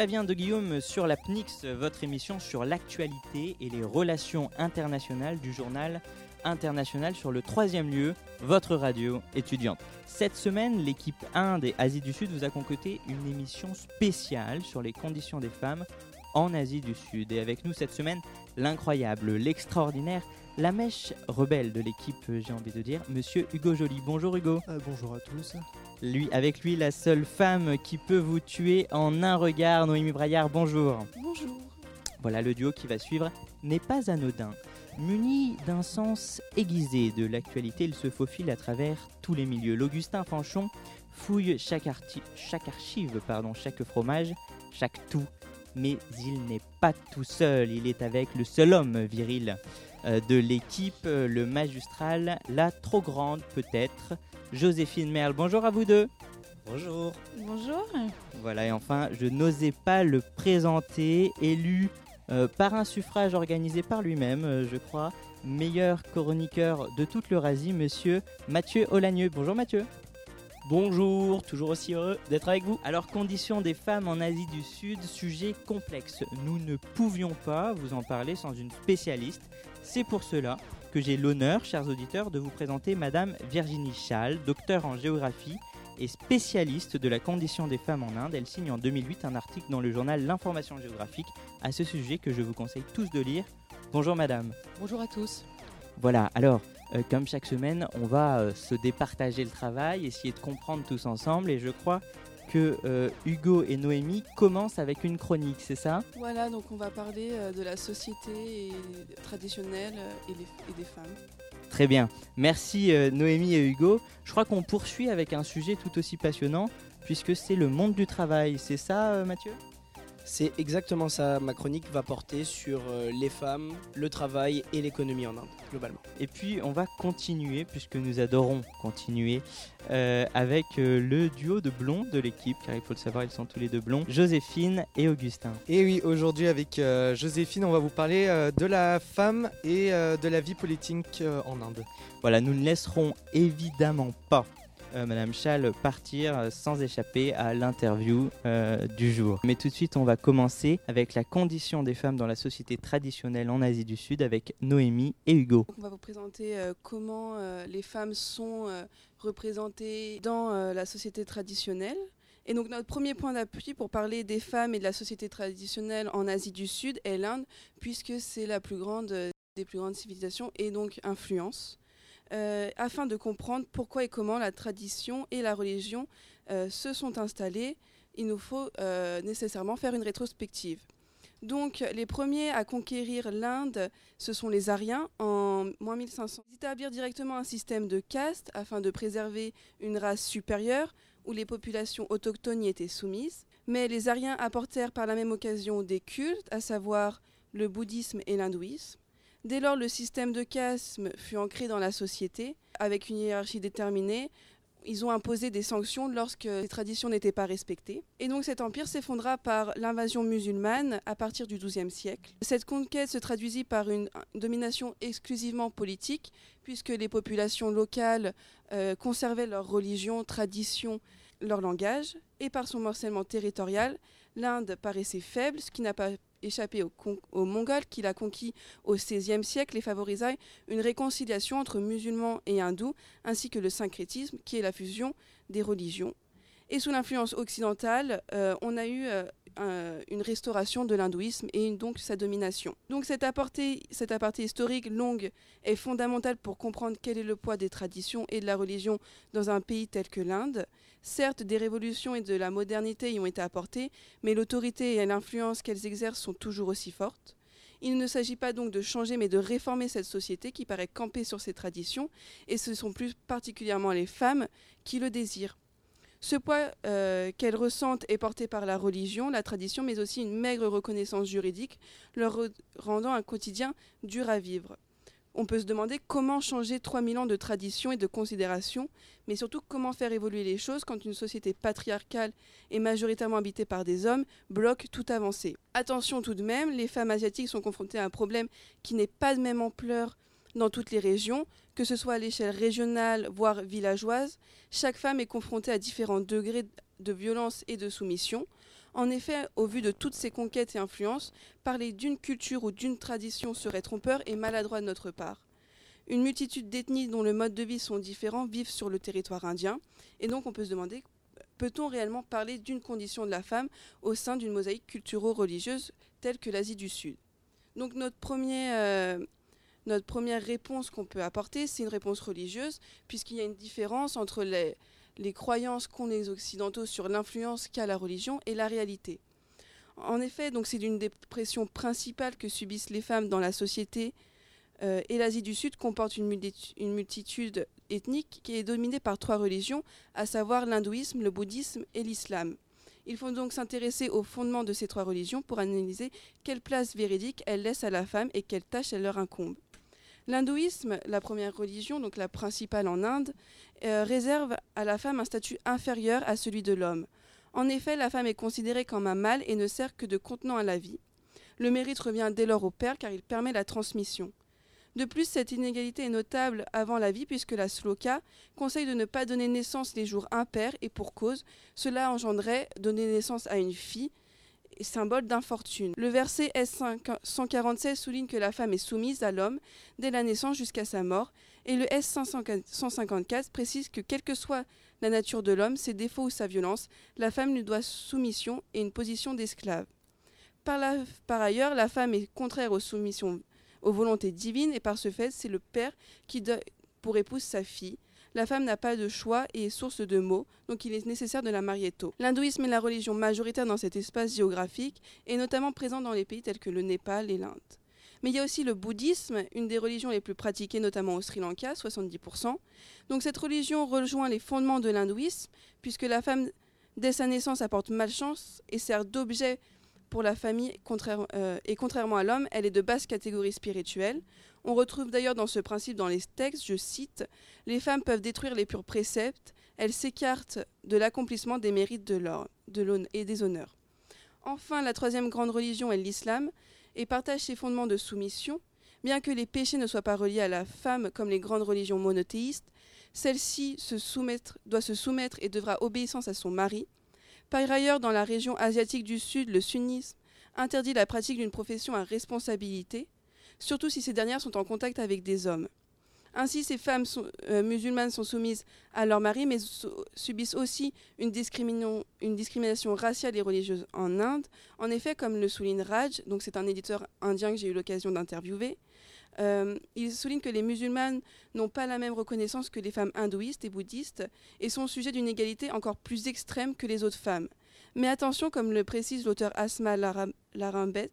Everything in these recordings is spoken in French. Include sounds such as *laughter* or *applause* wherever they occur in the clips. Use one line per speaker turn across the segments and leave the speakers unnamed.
Flavien de Guillaume sur la PNIX, votre émission sur l'actualité et les relations internationales du journal international sur le troisième lieu, votre radio étudiante. Cette semaine, l'équipe Inde et Asie du Sud vous a concocté une émission spéciale sur les conditions des femmes en Asie du Sud. Et avec nous cette semaine, l'incroyable, l'extraordinaire, la mèche rebelle de l'équipe, j'ai envie de dire, monsieur Hugo Joly. Bonjour Hugo.
Euh, bonjour à tous.
Lui, avec lui, la seule femme qui peut vous tuer en un regard, Noémie Braillard. Bonjour.
Bonjour.
Voilà, le duo qui va suivre n'est pas anodin. Muni d'un sens aiguisé de l'actualité, il se faufile à travers tous les milieux. L'Augustin Fanchon fouille chaque, chaque archive, pardon, chaque fromage, chaque tout. Mais il n'est pas tout seul, il est avec le seul homme viril euh, de l'équipe, euh, le magistral, la trop grande peut-être, Joséphine Merle. Bonjour à vous deux.
Bonjour.
Bonjour.
Voilà, et enfin, je n'osais pas le présenter, élu euh, par un suffrage organisé par lui-même, euh, je crois, meilleur chroniqueur de toute l'Eurasie, monsieur Mathieu Olagneux. Bonjour Mathieu.
Bonjour, toujours aussi heureux d'être avec vous.
Alors, conditions des femmes en Asie du Sud, sujet complexe. Nous ne pouvions pas vous en parler sans une spécialiste. C'est pour cela que j'ai l'honneur, chers auditeurs, de vous présenter Madame Virginie Schall, docteur en géographie et spécialiste de la condition des femmes en Inde. Elle signe en 2008 un article dans le journal L'Information géographique à ce sujet que je vous conseille tous de lire. Bonjour Madame.
Bonjour à tous.
Voilà, alors, euh, comme chaque semaine, on va euh, se départager le travail, essayer de comprendre tous ensemble, et je crois que euh, Hugo et Noémie commencent avec une chronique, c'est ça?
Voilà, donc on va parler de la société traditionnelle et, et, des femmes.
Très bien, merci Noémie et Hugo. Je crois qu'on poursuit avec un sujet tout aussi passionnant, puisque c'est le monde du travail, c'est ça Mathieu?
C'est exactement ça. Ma chronique va porter sur euh, les femmes, le travail et l'économie en Inde, globalement.
Et puis, on va continuer, puisque nous adorons continuer, euh, avec euh, le duo de blonds de l'équipe, car il faut le savoir, ils sont tous les deux blonds, Joséphine et Augustin.
Et oui, aujourd'hui, avec Joséphine, on va vous parler de la femme et de la vie politique en Inde.
Voilà, nous ne laisserons évidemment pas Madame Chal partir sans échapper à l'interview euh, du jour. Mais tout de suite, on va commencer avec la condition des femmes dans la société traditionnelle en Asie du Sud avec Noémie et Hugo.
On va vous présenter euh, comment les femmes sont représentées dans la société traditionnelle. Et donc notre premier point d'appui pour parler des femmes et de la société traditionnelle en Asie du Sud est l'Inde, puisque c'est la plus grande des plus grandes civilisations et donc influence. Euh, afin de comprendre pourquoi et comment la tradition et la religion euh, se sont installées, il nous faut euh, nécessairement faire une rétrospective. Donc, les premiers à conquérir l'Inde, ce sont les Aryens en moins 1500. Ils établirent directement un système de caste afin de préserver une race supérieure où les populations autochtones y étaient soumises. Mais les Aryens apportèrent par la même occasion des cultes, à savoir le bouddhisme et l'hindouisme. Dès lors, le système de caste fut ancré dans la société, avec une hiérarchie déterminée. Ils ont imposé des sanctions lorsque les traditions n'étaient pas respectées. Et donc cet empire s'effondra par l'invasion musulmane à partir du XIIe siècle. Cette conquête se traduisit par une domination exclusivement politique, puisque les populations locales euh, conservaient leur religion, tradition, leur langage, et par son morcellement territorial, l'Inde paraissait faible, ce qui n'a pas échappé aux, Mongols qu'il a conquis au XVIe siècle et favorisait une réconciliation entre musulmans et hindous, ainsi que le syncrétisme, qui est la fusion des religions. Et sous l'influence occidentale, euh, on a eu euh, une restauration de l'hindouisme et donc sa domination. Donc cette aparté, cette historique longue est fondamentale pour comprendre quel est le poids des traditions et de la religion dans un pays tel que l'Inde. Certes, des révolutions et de la modernité y ont été apportées, mais l'autorité et l'influence qu'elles exercent sont toujours aussi fortes. Il ne s'agit pas donc de changer, mais de réformer cette société qui paraît camper sur ses traditions, et ce sont plus particulièrement les femmes qui le désirent. Ce poids euh, qu'elles ressentent est porté par la religion, la tradition, mais aussi une maigre reconnaissance juridique, leur rendant un quotidien dur à vivre on peut se demander comment changer 3000 ans de tradition et de considération, mais surtout comment faire évoluer les choses quand une société patriarcale et majoritairement habitée par des hommes bloque toute avancée. Attention tout de même, les femmes asiatiques sont confrontées à un problème qui n'est pas de même ampleur dans toutes les régions, que ce soit à l'échelle régionale, voire villageoise. Chaque femme est confrontée à différents degrés de violence et de soumission. En effet, au vu de toutes ces conquêtes et influences, parler d'une culture ou d'une tradition serait trompeur et maladroit de notre part. Une multitude d'ethnies dont le mode de vie sont différents vivent sur le territoire indien, et donc on peut se demander peut-on réellement parler d'une condition de la femme au sein d'une mosaïque culturo-religieuse telle que l'Asie du Sud? Donc notre, premier, euh, notre première réponse qu'on peut apporter, c'est une réponse religieuse, puisqu'il y a une différence entre les, les croyances qu'ont les Occidentaux sur l'influence qu'a la religion et la réalité. En effet, donc c'est d'une des pressions principales que subissent les femmes dans la société euh, et l'Asie du Sud comporte une, multitude ethnique qui est dominée par trois religions, à savoir l'hindouisme, le bouddhisme et l'islam. Il faut donc s'intéresser aux fondements de ces trois religions pour analyser quelle place véridique elles laissent à la femme et quelles tâches elles leur incombent. L'hindouisme, la première religion, donc la principale en Inde, euh, réserve à la femme un statut inférieur à celui de l'homme. En effet, la femme est considérée comme un mâle et ne sert que de contenant à la vie. Le mérite revient dès lors au père car il permet la transmission. De plus, cette inégalité est notable avant la vie puisque la sloka conseille de ne pas donner naissance les jours impairs et pour cause, cela engendrait donner naissance à une fille, symbole d'infortune. Le verset S146 souligne que la femme est soumise à l'homme dès la naissance jusqu'à sa mort et le S154 précise que quelle que soit la nature de l'homme, ses défauts ou sa violence, la femme lui doit soumission et une position d'esclave. Par, par, ailleurs, la femme est contraire aux soumissions aux volontés divines et par ce fait, c'est le père qui donne pour épouse sa fille. La femme n'a pas de choix et est source de maux, donc il est nécessaire de la marier tôt. L'hindouisme est la religion majoritaire dans cet espace géographique et notamment présent dans les pays tels que le Népal et l'Inde. Mais il y a aussi le bouddhisme, une des religions les plus pratiquées notamment au Sri Lanka, 70%. Donc cette religion rejoint les fondements de l'hindouisme, puisque la femme, dès sa naissance, apporte malchance et sert d'objet pour la famille euh, et contrairement à l'homme, elle est de basse catégorie spirituelle. On retrouve d'ailleurs dans ce principe dans les textes, je cite, Les femmes peuvent détruire les purs préceptes, elles s'écartent de l'accomplissement des mérites de l'homme et des honneurs. Enfin, la troisième grande religion est l'islam et partage ses fondements de soumission. Bien que les péchés ne soient pas reliés à la femme comme les grandes religions monothéistes, celle-ci doit se soumettre et devra obéissance à son mari. Par ailleurs, dans la région asiatique du Sud, le sunnisme interdit la pratique d'une profession à responsabilité, surtout si ces dernières sont en contact avec des hommes. Ainsi, ces femmes euh, musulmanes sont soumises à leur mari, mais subissent aussi une, discrimination raciale et religieuse en Inde. En effet, comme le souligne Raj, donc c'est un éditeur indien que j'ai eu l'occasion d'interviewer, euh, il souligne que les musulmanes n'ont pas la même reconnaissance que les femmes hindouistes et bouddhistes et sont sujets d'une égalité encore plus extrême que les autres femmes. Mais attention, comme le précise l'auteur Asma Larambet,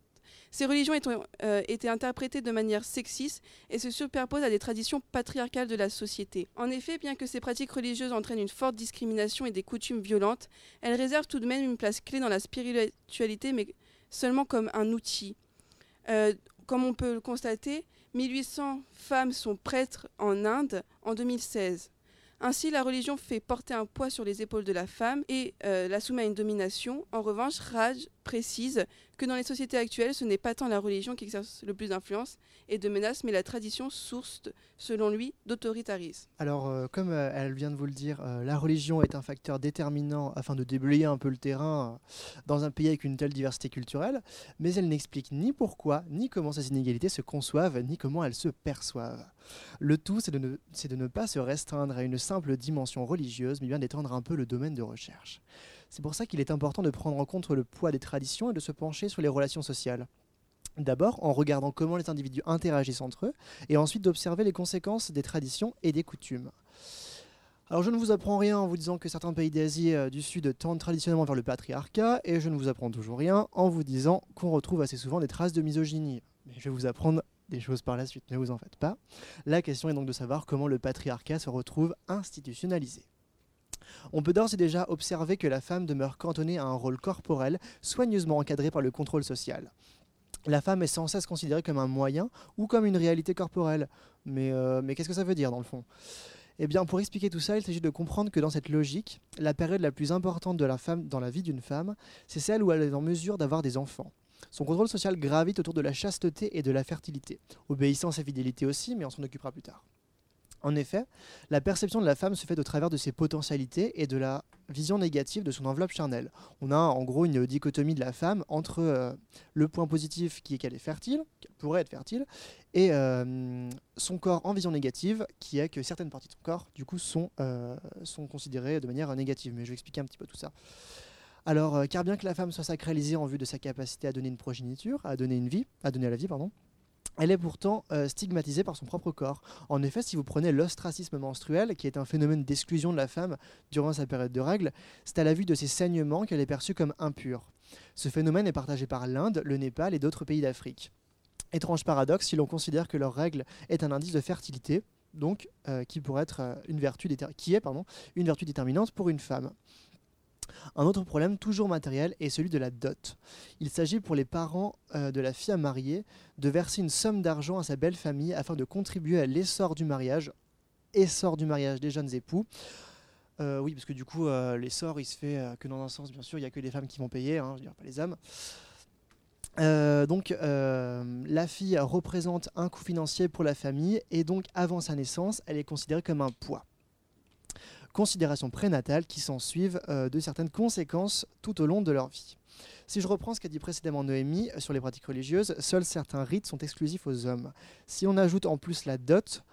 ces religions ont euh, été interprétées de manière sexiste et se superposent à des traditions patriarcales de la société. En effet, bien que ces pratiques religieuses entraînent une forte discrimination et des coutumes violentes, elles réservent tout de même une place clé dans la spiritualité, mais seulement comme un outil. Euh, comme on peut le constater, 1800 femmes sont prêtres en Inde en 2016. Ainsi, la religion fait porter un poids sur les épaules de la femme et euh, la soumet à une domination. En revanche, Raj précise que dans les sociétés actuelles, ce n'est pas tant la religion qui exerce le plus d'influence et de menaces, mais la tradition source, selon lui, d'autoritarisme.
Alors, euh, comme euh, elle vient de vous le dire, la religion est un facteur déterminant afin de déblayer un peu le terrain dans un pays avec une telle diversité culturelle, mais elle n'explique ni pourquoi, ni comment ces inégalités se conçoivent, ni comment elles se perçoivent. Le tout, c'est de, ne pas se restreindre à une simple dimension religieuse, mais bien d'étendre un peu le domaine de recherche. C'est pour ça qu'il est important de prendre en compte le poids des traditions et de se pencher sur les relations sociales. D'abord en regardant comment les individus interagissent entre eux, et ensuite d'observer les conséquences des traditions et des coutumes. Alors je ne vous apprends rien en vous disant que certains pays d'Asie euh, du Sud tendent traditionnellement vers le patriarcat, et je ne vous apprends toujours rien en vous disant qu'on retrouve assez souvent des traces de misogynie. Mais je vais vous apprendre des choses par la suite, ne vous en faites pas. La question est donc de savoir comment le patriarcat se retrouve institutionnalisé. On peut d'ores et déjà observer que la femme demeure cantonnée à un rôle corporel soigneusement encadré par le contrôle social. La femme est sans cesse considérée comme un moyen ou comme une réalité corporelle. Mais, euh, mais qu'est-ce que ça veut dire dans le fond? Eh bien, pour expliquer tout ça, il s'agit de comprendre que dans cette logique, la période la plus importante de la femme dans la vie d'une femme, c'est celle où elle est en mesure d'avoir des enfants. Son contrôle social gravite autour de la chasteté et de la fertilité. Obéissance et fidélité aussi, mais on s'en occupera plus tard. En effet, la perception de la femme se fait au travers de ses potentialités et de la vision négative de son enveloppe charnelle. On a en gros une dichotomie de la femme entre euh, le point positif qui est qu'elle est fertile, qu'elle pourrait être fertile, et euh, son corps en vision négative qui est que certaines parties de son corps du coup sont, euh, sont considérées de manière négative. Mais je vais expliquer un petit peu tout ça. Alors, car bien que la femme soit sacralisée en vue de sa capacité à donner une progéniture, à donner une vie, à donner la vie, pardon, elle est pourtant euh, stigmatisée par son propre corps. En effet, si vous prenez l'ostracisme menstruel, qui est un phénomène d'exclusion de la femme durant sa période de règles, c'est à la vue de ses saignements qu'elle est perçue comme impure. Ce phénomène est partagé par l'Inde, le Népal et d'autres pays d'Afrique. Étrange paradoxe si l'on considère que leur règle est un indice de fertilité, donc euh, qui pourrait être euh, une vertu qui est pardon, une vertu déterminante pour une femme. Un autre problème, toujours matériel, est celui de la dot. Il s'agit pour les parents euh, de la fille à marier de verser une somme d'argent à sa belle famille afin de contribuer à l'essor du mariage, essor du mariage des jeunes époux. Euh, oui, parce que du coup, euh, l'essor, il se fait que dans un sens, bien sûr, il n'y a que les femmes qui vont payer, hein, je dire, pas les hommes. donc, la fille représente un coût financier pour la famille et donc, avant sa naissance, elle est considérée comme un poids considérations prénatales qui s'en suivent euh, de certaines conséquences tout au long de leur vie. Si je reprends ce qu'a dit précédemment Noémie euh, sur les pratiques religieuses, seuls certains rites sont exclusifs aux hommes. Si on ajoute en plus la dot,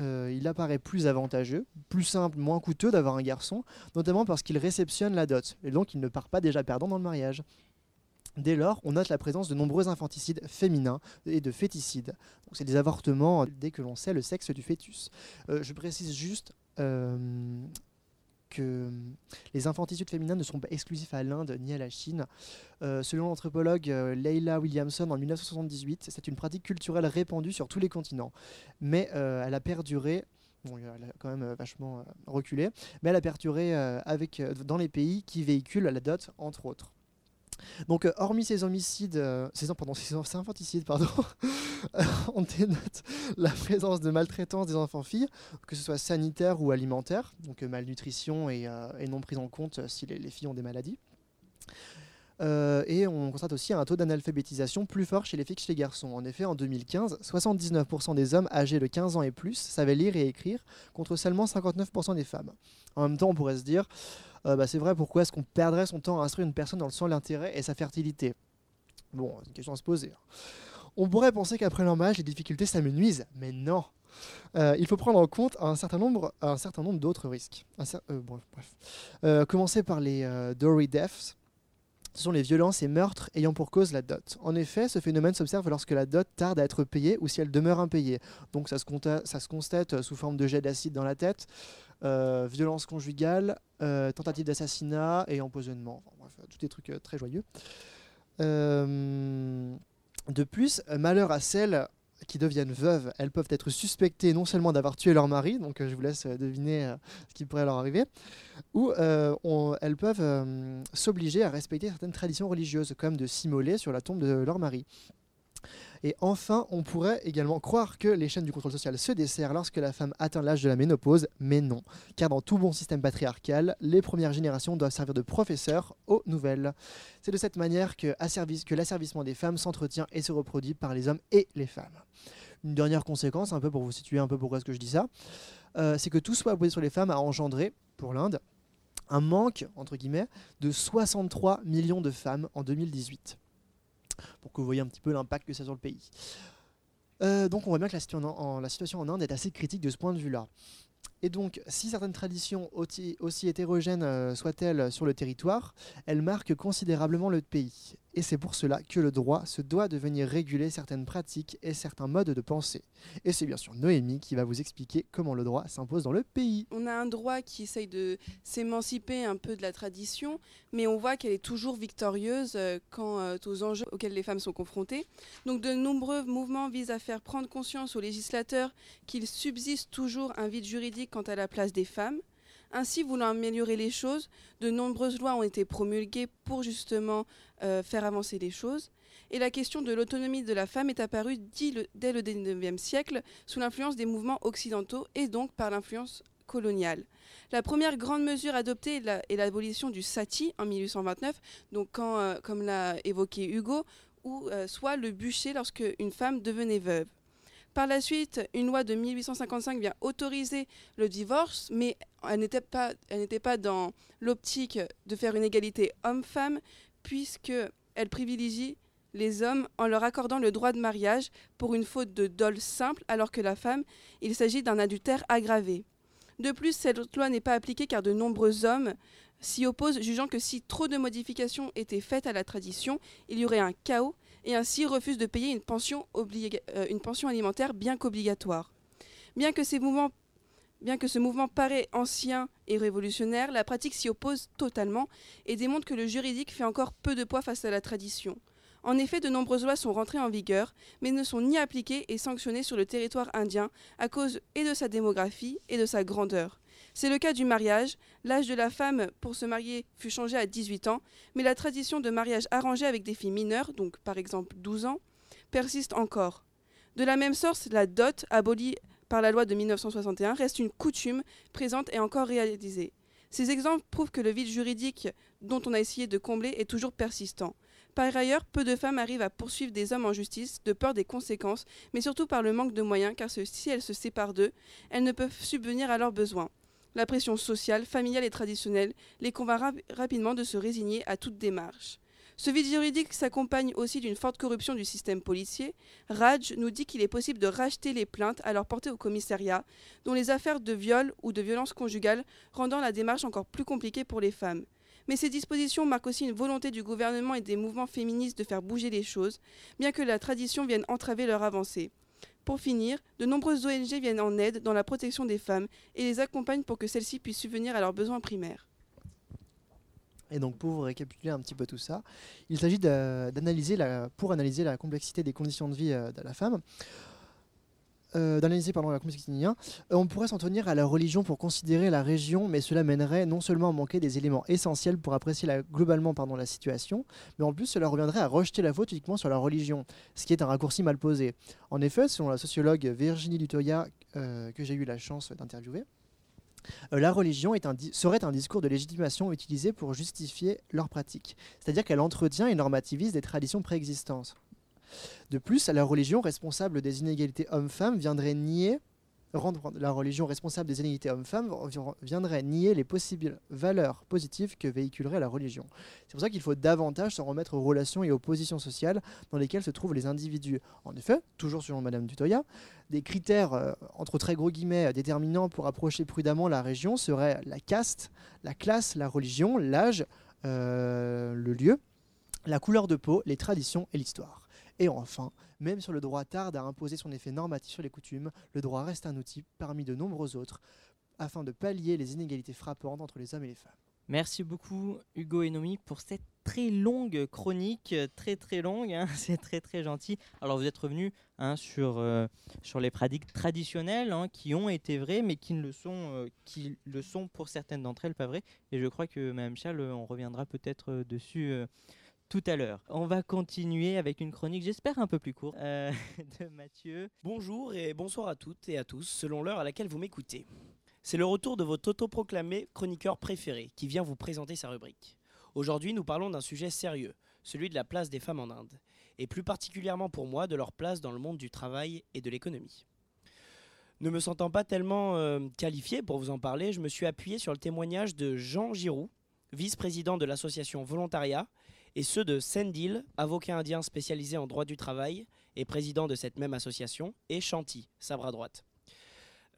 euh, il apparaît plus avantageux, plus simple, moins coûteux d'avoir un garçon, notamment parce qu'il réceptionne la dot, et donc il ne part pas déjà perdant dans le mariage. Dès lors, on note la présence de nombreux infanticides féminins et de féticides. C'est des avortements dès que l'on sait le sexe du fœtus. je précise juste que les infanticides féminins ne sont pas exclusifs à l'Inde ni à la Chine. Euh, selon l'anthropologue euh, Leila Williamson en 1978, c'est une pratique culturelle répandue sur tous les continents. Mais euh, elle a perduré Bon, elle a quand même vachement reculé, mais elle a perduré avec, dans les pays qui véhiculent la dot, entre autres. Donc, euh, hormis ces homicides, euh, ces, pardon, ces, infanticides, pardon, *laughs* on dénote la présence de maltraitance des enfants-filles, que ce soit sanitaire ou alimentaire, donc euh, malnutrition et, non prise en compte si les, filles ont des maladies. et on constate aussi un taux d'analphabétisation plus fort chez les filles que chez les garçons. En effet, en 2015, 79% des hommes âgés de 15 ans et plus savaient lire et écrire, contre seulement 59% des femmes. En même temps, on pourrait se dire, euh, bah, c'est vrai, pourquoi est-ce qu'on perdrait son temps à instruire une personne dans le de l'intérêt et sa fertilité? Bon, c'est une question à se poser. Hein. On pourrait penser qu'après l'emballage, les difficultés s'amenuisent, mais non. Euh, il faut prendre en compte un certain nombre, d'autres risques. Euh, bref. commencer par les Dory Deaths. Ce sont les violences et meurtres ayant pour cause la dot. En effet, ce phénomène s'observe lorsque la dot tarde à être payée ou si elle demeure impayée. Donc ça se, ça se constate sous forme de jet d'acide dans la tête, euh, violence conjugale, euh, tentative d'assassinat et empoisonnement. bref, tous des trucs euh, très joyeux. de plus, malheur à celles qui deviennent veuves, elles peuvent être suspectées non seulement d'avoir tué leur mari, donc je vous laisse deviner ce qui pourrait leur arriver, ou elles peuvent s'obliger à respecter certaines traditions religieuses, comme de s'immoler sur la tombe de leur mari. Et enfin, on pourrait également croire que les chaînes du contrôle social se desserrent lorsque la femme atteint l'âge de la ménopause, mais non, car dans tout bon système patriarcal, les premières générations doivent servir de professeurs aux nouvelles. C'est de cette manière que, l'asservissement des femmes s'entretient et se reproduit par les hommes et les femmes. Une dernière conséquence, un peu pour vous situer un peu pourquoi est-ce que je dis ça, euh, c'est que tout soit posé sur les femmes a engendré, pour l'Inde, un manque, entre guillemets, de 63 millions de femmes en 2018 pour que vous voyez un petit peu l'impact que ça a sur le pays. Euh, donc on voit bien que la situation, en, Inde est assez critique de ce point de vue-là. Et donc, si certaines traditions, aussi hétérogènes euh, soient-elles sur le territoire, elles marquent considérablement le pays. Et c'est pour cela que le droit se doit de venir réguler certaines pratiques et certains modes de pensée. Et c'est bien sûr Noémie qui va vous expliquer comment le droit s'impose dans le pays.
On a un droit qui essaye de s'émanciper un peu de la tradition, mais on voit qu'elle est toujours victorieuse euh, quant euh, aux enjeux auxquels les femmes sont confrontées. Donc de nombreux mouvements visent à faire prendre conscience aux législateurs qu'il subsiste toujours un vide juridique quant à la place des femmes ainsi, voulant améliorer les choses, de nombreuses lois ont été promulguées pour justement euh, faire avancer les choses. Et la question de l'autonomie de la femme est apparue dès le 19e siècle sous l'influence des mouvements occidentaux et donc par l'influence coloniale. La première grande mesure adoptée est l'abolition du sati en 1829, donc euh, comme l'a évoqué Hugo, ou euh, soit le bûcher lorsque une femme devenait veuve. Par la suite, une loi de 1855 vient autoriser le divorce, mais elle n'était pas, dans l'optique de faire une égalité homme-femme, puisqu'elle privilégie les hommes en leur accordant le droit de mariage pour une faute de dol simple, alors que la femme, il s'agit d'un adultère aggravé. De plus, cette loi n'est pas appliquée car de nombreux hommes s'y opposent, jugeant que si trop de modifications étaient faites à la tradition, il y aurait un chaos et ainsi refusent de payer une pension, euh, une pension alimentaire bien qu'obligatoire. Bien que ce mouvement paraît ancien et révolutionnaire, la pratique s'y oppose totalement et démontre que le juridique fait encore peu de poids face à la tradition. En effet, de nombreuses lois sont rentrées en vigueur, mais ne sont ni appliquées et sanctionnées sur le territoire indien à cause et de sa démographie et de sa grandeur. C'est le cas du mariage. L'âge de la femme pour se marier fut changé à 18 ans, mais la tradition de mariage arrangé avec des filles mineures, donc par exemple 12 ans, persiste encore. De la même sorte, la dot, abolie par la loi de 1961, reste une coutume présente et encore réalisée. Ces exemples prouvent que le vide juridique dont on a essayé de combler est toujours persistant. Par ailleurs, peu de femmes arrivent à poursuivre des hommes en justice de peur des conséquences, mais surtout par le manque de moyens, car si elles se séparent d'eux, elles ne peuvent subvenir à leurs besoins. La pression sociale, familiale et traditionnelle les convainc rapidement de se résigner à toute démarche. Ce vide juridique s'accompagne aussi d'une forte corruption du système policier. Raj nous dit qu'il est possible de racheter les plaintes à leur portée au commissariat, dont les affaires de viol ou de violence conjugale rendant la démarche encore plus compliquée pour les femmes. Mais ces dispositions marquent aussi une volonté du gouvernement et des mouvements féministes de faire bouger les choses, bien que la tradition vienne entraver leur avancée. Pour finir, de nombreuses ONG viennent en aide dans la protection des femmes et les accompagnent pour que celles-ci puissent subvenir à leurs besoins primaires.
Et donc pour récapituler un petit peu tout ça, il s'agit d'analyser pour analyser la complexité des conditions de vie euh, de la femme, euh, d'analyser la euh, on pourrait s'en tenir à la religion pour considérer la région, mais cela mènerait non seulement à manquer des éléments essentiels pour apprécier globalement la situation, mais en plus cela reviendrait à rejeter la faute uniquement sur la religion, ce qui est un raccourci mal posé. En effet, selon la sociologue Virginie Dutoya, euh, que j'ai eu la chance d'interviewer, la religion serait un discours de légitimation utilisé pour justifier leur pratique, c'est-à-dire qu'elle entretient et normativise des traditions préexistantes. De plus, la religion responsable des inégalités hommes-femmes viendrait nier rendre la religion responsable des inégalités hommes-femmes viendrait nier les possibles valeurs positives que véhiculerait la religion. C'est pour ça qu'il faut davantage s'en remettre aux relations et aux positions sociales dans lesquelles se trouvent les individus. En effet, toujours selon Madame Dutoya, des critères euh, entre très gros guillemets déterminants pour approcher prudemment la région seraient la caste, la classe, la religion, l'âge, euh, le lieu, la couleur de peau, les traditions et l'histoire. Et enfin, même si le droit tarde à imposer son effet normatif sur les coutumes, le droit reste un outil parmi de nombreux autres afin de pallier les inégalités frappantes entre les hommes et les femmes.
Merci beaucoup Hugo et Nomi pour cette très longue chronique, très très longue, hein. *laughs* c'est très très gentil. Alors vous êtes revenu hein, sur, euh, sur les pratiques traditionnelles hein, qui ont été vraies mais qui, ne le, sont, euh, qui le sont pour certaines d'entre elles pas vraies. Et je crois que Mme Charles, on reviendra peut-être euh, dessus tout à l'heure. On va continuer avec une chronique, j'espère un peu plus courte, euh, *laughs* de Mathieu.
Bonjour et bonsoir à toutes et à tous, selon l'heure à laquelle vous m'écoutez. C'est le retour de votre autoproclamé chroniqueur préféré qui vient vous présenter sa rubrique. Aujourd'hui, nous parlons d'un sujet sérieux, celui de la place des femmes en Inde, et plus particulièrement pour moi de leur place dans le monde du travail et de l'économie. Ne me sentant pas tellement euh, qualifié pour vous en parler, je me suis appuyé sur le témoignage de Jean Giroux, vice-président de l'association Volontariat et ceux de Sendil, avocat indien spécialisé en droit du travail et président de cette même association, et Chanty, sabre à droite,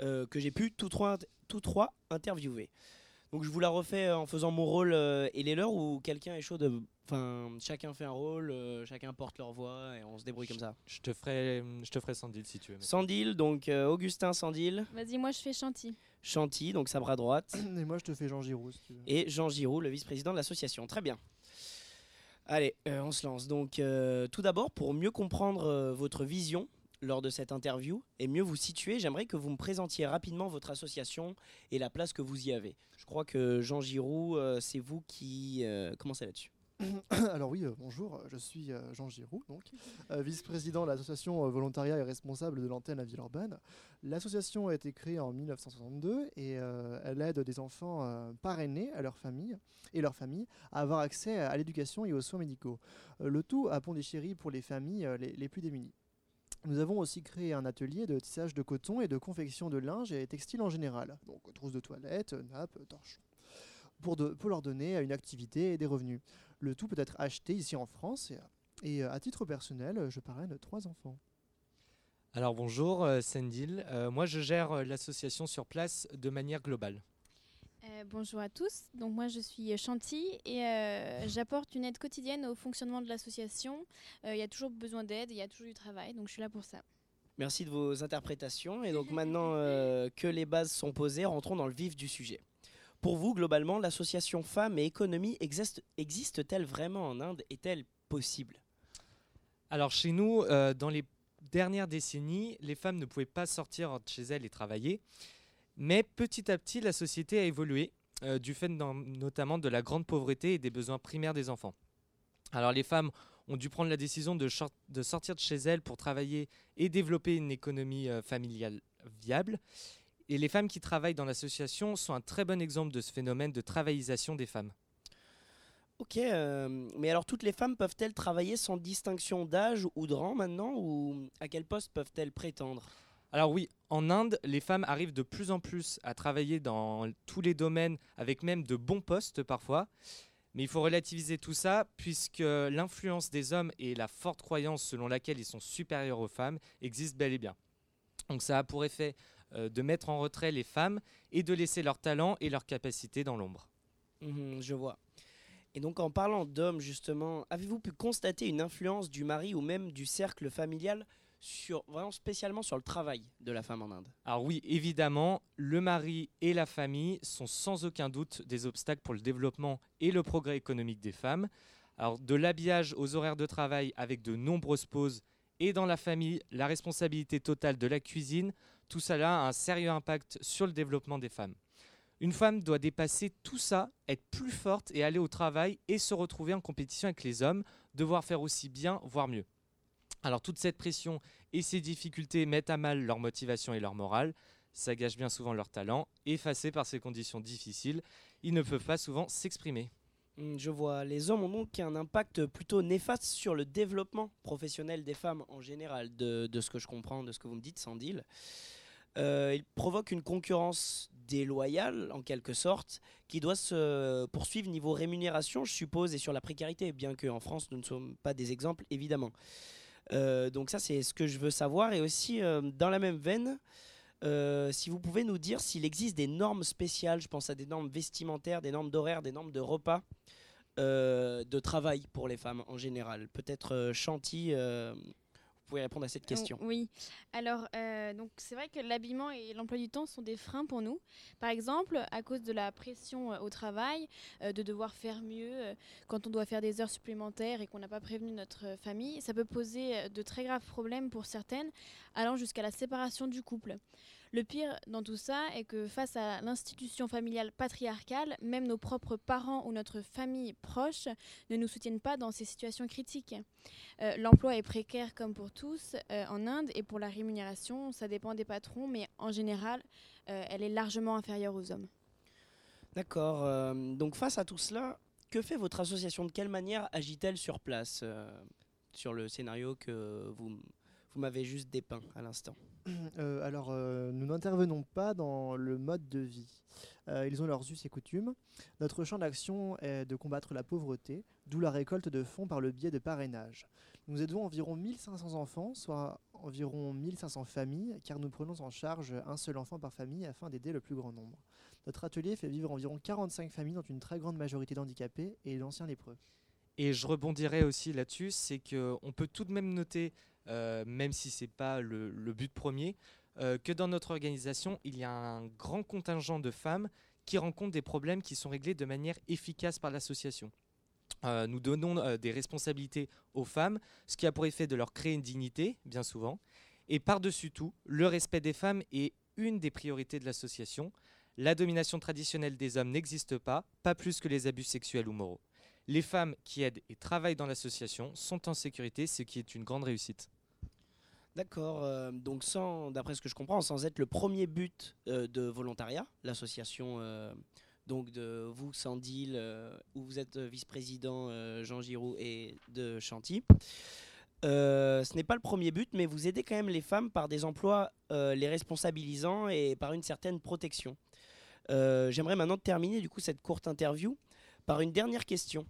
euh, que j'ai pu tous trois, tous trois interviewer. Donc je vous la refais en faisant mon rôle euh, et les leurs ou quelqu'un est chaud de... Enfin, chacun fait un rôle, euh, chacun porte leur voix et on se débrouille comme ça.
Je te ferai, je te ferai Sandil si tu veux.
Sandil, donc Augustin Sandil.
Vas-y, moi je fais Chanty.
Chanty, donc sabre à droite. *coughs*
Et moi je te fais Jean Giroux. Si tu veux.
Et Jean Giroux, le vice-président de l'association. Très bien. Allez, euh, on se lance. Donc, euh, tout d'abord, pour mieux comprendre euh, votre vision lors de cette interview et mieux vous situer, j'aimerais que vous me présentiez rapidement votre association et la place que vous y avez. Je crois que Jean Giroux, c'est vous qui commencez là-dessus. *clears throat*
Alors oui, euh, bonjour, je suis euh, Jean Giroux, euh, vice-président de l'association Volontariat et responsable de l'antenne à Villeurbanne. L'association a été créée en 1962 et elle aide des enfants parrainés à leur famille et leur famille à avoir accès à l'éducation et aux soins médicaux. le tout à Pondichéry pour les familles les, plus démunies. Nous avons aussi créé un atelier de tissage de coton et de confection de linge et textile en général, donc trousses de toilette, nappes, torches, pour, pour leur donner une activité et des revenus. Le tout peut être acheté ici en France et, et, euh, à titre personnel, je parraine trois enfants.
Alors bonjour, euh, Sendil. Euh, moi, je gère euh, l'association sur place de manière globale.
Euh, bonjour à tous, donc moi je suis Chanty et euh, j'apporte une aide quotidienne au fonctionnement de l'association. Euh, Il y a toujours besoin d'aide, il y a toujours du travail, donc je suis là pour ça.
Merci de vos interprétations. Et donc *laughs* maintenant euh, que les bases sont posées, rentrons dans le vif du sujet. Pour vous, globalement, l'association Femmes et Économie existe- existe-t-elle vraiment en Inde? Est-elle possible?
Alors chez nous, euh, dans les dernières décennies, les femmes ne pouvaient pas sortir de chez elles et travailler. Mais petit à petit, la société a évolué, euh, du fait notamment de la grande pauvreté et des besoins primaires des enfants. Alors les femmes ont dû prendre la décision de sortir de chez elles pour travailler et développer une économie euh, familiale viable. Et les femmes qui travaillent dans l'association sont un très bon exemple de ce phénomène de travaillisation des femmes.
Ok, euh, mais alors toutes les femmes peuvent-elles travailler sans distinction d'âge ou de rang maintenant Ou à quel poste peuvent-elles prétendre?
Alors oui, en Inde, les femmes arrivent de plus en plus à travailler dans tous les domaines, avec même de bons postes parfois. Mais il faut relativiser tout ça, puisque l'influence des hommes et la forte croyance selon laquelle ils sont supérieurs aux femmes existent bel et bien. Donc ça a pour effet euh, de mettre en retrait les femmes et de laisser leur talent et leurs capacités dans l'ombre.
Mhm, Je vois. Et donc en parlant d'hommes justement, avez-vous pu constater une influence du mari ou même du cercle familial sur vraiment spécialement sur le travail de la femme en Inde?
Alors oui, évidemment, le mari et la famille sont sans aucun doute des obstacles pour le développement et le progrès économique des femmes. Alors de l'habillage aux horaires de travail avec de nombreuses pauses et dans la famille, la responsabilité totale de la cuisine, tout cela a un sérieux impact sur le développement des femmes. Une femme doit dépasser tout ça, être plus forte et aller au travail et se retrouver en compétition avec les hommes, devoir faire aussi bien, voire mieux. Alors toute cette pression et ces difficultés mettent à mal leur motivation et leur morale, ça gâche bien souvent leur talent, effacés par ces conditions difficiles, ils ne peuvent pas souvent s'exprimer.
Hmm, Je vois, les hommes ont donc un impact plutôt néfaste sur le développement professionnel des femmes en général, de, de ce que je comprends, de ce que vous me dites, Sandil. Euh, ils provoquent une concurrence déloyale, en quelque sorte, qui doit se poursuivre niveau rémunération, je suppose, et sur la précarité, bien qu'en France, nous ne sommes pas des exemples, évidemment. Euh, donc ça, c'est ce que je veux savoir. Et aussi, euh, dans la même veine, si vous pouvez nous dire s'il existe des normes spéciales, je pense à des normes vestimentaires, des normes d'horaire, des normes de repas, de travail pour les femmes en général. Peut-être Chanty, pouvez répondre à cette question.
Oh, Oui. Alors, euh, donc c'est vrai que l'habillement et l'emploi du temps sont des freins pour nous. Par exemple, à cause de la pression euh, au travail, euh, de devoir faire mieux quand on doit faire des heures supplémentaires et qu'on n'a pas prévenu notre famille, ça peut poser de très graves problèmes pour certaines, allant jusqu'à la séparation du couple. Le pire dans tout ça est que face à l'institution familiale patriarcale, même nos propres parents ou notre famille proche ne nous soutiennent pas dans ces situations critiques. Euh, L'emploi est précaire comme pour tous euh, en Inde et pour la rémunération, ça dépend des patrons, mais en général, euh, elle est largement inférieure aux hommes.
D'accord. donc face à tout cela, que fait votre association? De quelle manière agit-elle sur place sur le scénario que vous, vous m'avez juste dépeint à l'instant *clears throat*
Euh, alors, euh, nous n'intervenons pas dans le mode de vie. Euh, ils ont leurs us et coutumes. Notre champ d'action est de combattre la pauvreté, d'où la récolte de fonds par le biais de parrainage. Nous aidons environ 1500 enfants, soit environ 1500 familles, car nous prenons en charge un seul enfant par famille afin d'aider le plus grand nombre. Notre atelier fait vivre environ 45 familles, dont une très grande majorité d'handicapés et d'anciens lépreux.
Et je rebondirai aussi là-dessus, c'est qu'on peut tout de même noter, euh, même si ce n'est pas le, but premier, euh, que dans notre organisation, il y a un grand contingent de femmes qui rencontrent des problèmes qui sont réglés de manière efficace par l'association. Euh, nous donnons euh, des responsabilités aux femmes, ce qui a pour effet de leur créer une dignité, bien souvent. Et par-dessus tout, le respect des femmes est une des priorités de l'association. La domination traditionnelle des hommes n'existe pas, pas plus que les abus sexuels ou moraux. Les femmes qui aident et travaillent dans l'association sont en sécurité, ce qui est une grande réussite.
D'accord. euh, donc sans, d'après ce que je comprends, sans être le premier but euh, de volontariat, l'association euh, donc de vous, Sandil, où vous êtes vice-président Jean Giroud et de Chanty. Ce n'est pas le premier but, mais vous aidez quand même les femmes par des emplois les responsabilisant et par une certaine protection. J'aimerais maintenant terminer du coup cette courte interview par une dernière question.